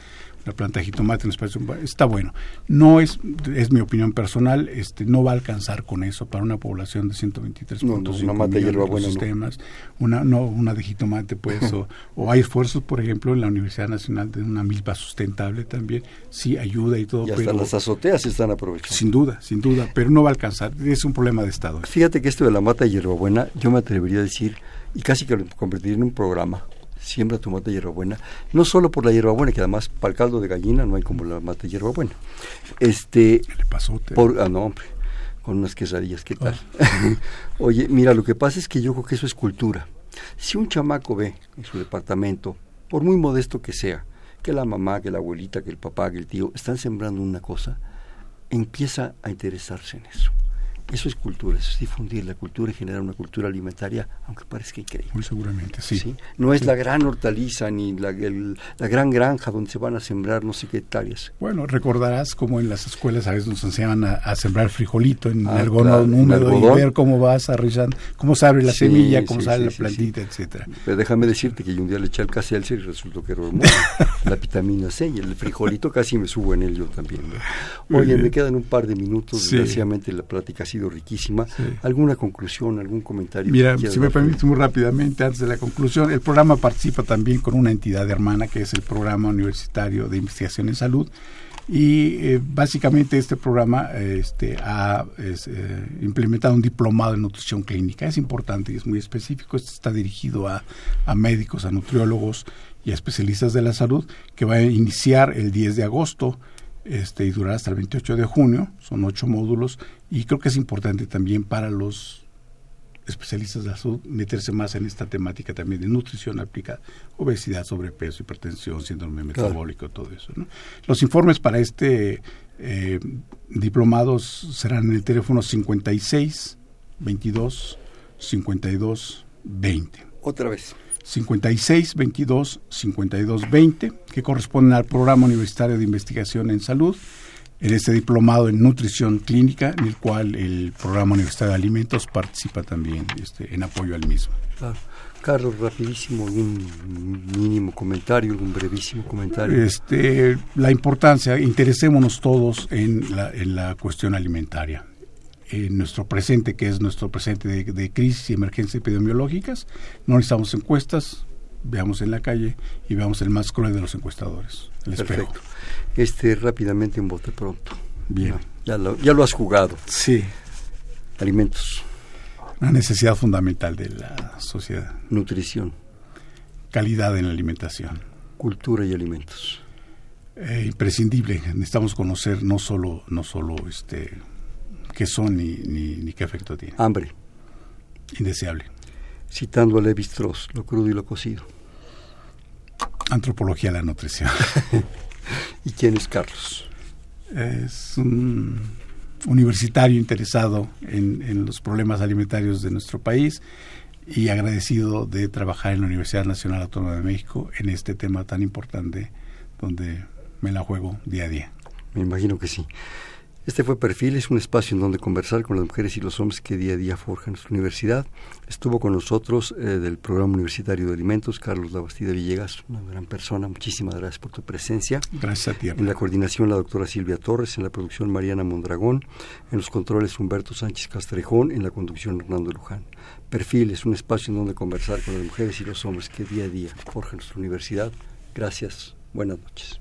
S2: la planta de jitomate en espacio está bueno. No es, es mi opinión personal, este no va a alcanzar con eso para una población de 123 no, no, una mata sistemas, una no una de jitomate pues (laughs) o, hay esfuerzos por ejemplo en la Universidad Nacional de una milpa sustentable también, sí ayuda y todo,
S1: y hasta las azoteas se están aprovechando.
S2: Sin duda, sin duda, pero no va a alcanzar, es un problema de estado.
S1: Fíjate que esto de la mata de hierbabuena, yo me atrevería a decir y casi que lo convertiría en un programa siembra tu mata de hierbabuena, no solo por la hierbabuena, que además para el caldo de gallina no hay como la mata de hierbabuena. Este,
S2: le pasó?
S1: Por, ah, no, hombre, con unas quesadillas, ¿qué tal? Ah. (laughs) Oye, mira, lo que pasa es que yo creo que eso es cultura. Si un chamaco ve en su departamento, por muy modesto que sea, que la mamá, que la abuelita, que el papá, que el tío están sembrando una cosa, empieza a interesarse en eso. Eso es cultura, eso es difundir la cultura y generar una cultura alimentaria, aunque parezca increíble.
S2: Muy seguramente, sí.
S1: No es la gran hortaliza ni la, la, gran granja donde se van a sembrar no sé qué hectáreas.
S2: Bueno, recordarás como en las escuelas a veces nos enseñan a, sembrar frijolito en ah, algodón húmedo y ver cómo vas arrollando, cómo se abre la semilla, cómo sale la plantita, etcétera.
S1: Pero déjame decirte que yo un día le eché al caselcer y resultó que era (laughs) la vitamina C y el frijolito casi me subo en él yo también. Oye, me quedan un par de minutos, desgraciadamente la plática sido riquísima. ¿Alguna conclusión, algún comentario?
S2: Mira, si me permite muy rápidamente, antes de la conclusión, el programa participa también con una entidad hermana que es el Programa Universitario de Investigación en Salud. Y eh, básicamente este programa este, ha eh, implementado un diplomado en nutrición clínica. Es importante y es muy específico. Este está dirigido a, a médicos, a nutriólogos y a especialistas de la salud, que va a iniciar el 10 de agosto este, y durar hasta el 28 de junio. Son ocho módulos y creo que es importante también para los especialistas de la salud meterse más en esta temática también de nutrición aplicada, obesidad, sobrepeso, hipertensión, síndrome metabólico, todo eso. Los informes para este eh, diplomados serán en el teléfono 56 22 52 20.
S1: Otra vez.
S2: 56 22 52 20, que corresponden al Programa Universitario de Investigación en Salud, en este diplomado en nutrición clínica, en el cual el Programa Universitario de Alimentos participa también este, en apoyo al mismo.
S1: Carlos, rapidísimo, algún mínimo comentario, algún brevísimo comentario.
S2: Este, la importancia, interesémonos todos en la, en la cuestión alimentaria en nuestro presente, que es nuestro presente de, crisis y emergencias epidemiológicas. No necesitamos encuestas, veamos en la calle y veamos el más cruel de los encuestadores, el Perfecto.
S1: Este, rápidamente un bote pronto.
S2: Bien.
S1: Ya, lo, ya lo has jugado.
S2: Sí.
S1: Alimentos.
S2: Una necesidad fundamental de la sociedad.
S1: Nutrición.
S2: Calidad en la alimentación.
S1: Cultura y alimentos.
S2: Eh, imprescindible. Necesitamos conocer no solo, no solo este, qué son ni, ni, qué efecto tienen.
S1: Hambre.
S2: Indeseable.
S1: Citando a Levi Strauss, lo crudo y lo cocido.
S2: Antropología de la nutrición. (laughs)
S1: ¿Y quién es Carlos?
S2: Es un universitario interesado en, en, los problemas alimentarios de nuestro país y agradecido de trabajar en la Universidad Nacional Autónoma de México en este tema tan importante donde me la juego día a día.
S1: Me imagino que sí. Este fue Perfil, es un espacio en donde conversar con las mujeres y los hombres que día a día forjan nuestra universidad. Estuvo con nosotros eh, del Programa Universitario de Alimentos, Carlos Labastida Villegas, una gran persona. Muchísimas gracias por tu presencia.
S2: Gracias a ti.
S1: En la coordinación la doctora Silvia Torres, en la producción Mariana Mondragón, en los controles Humberto Sánchez Castrejón, en la conducción Hernando Luján. Perfil es un espacio en donde conversar con las mujeres y los hombres que día a día forjan nuestra universidad. Gracias. Buenas noches.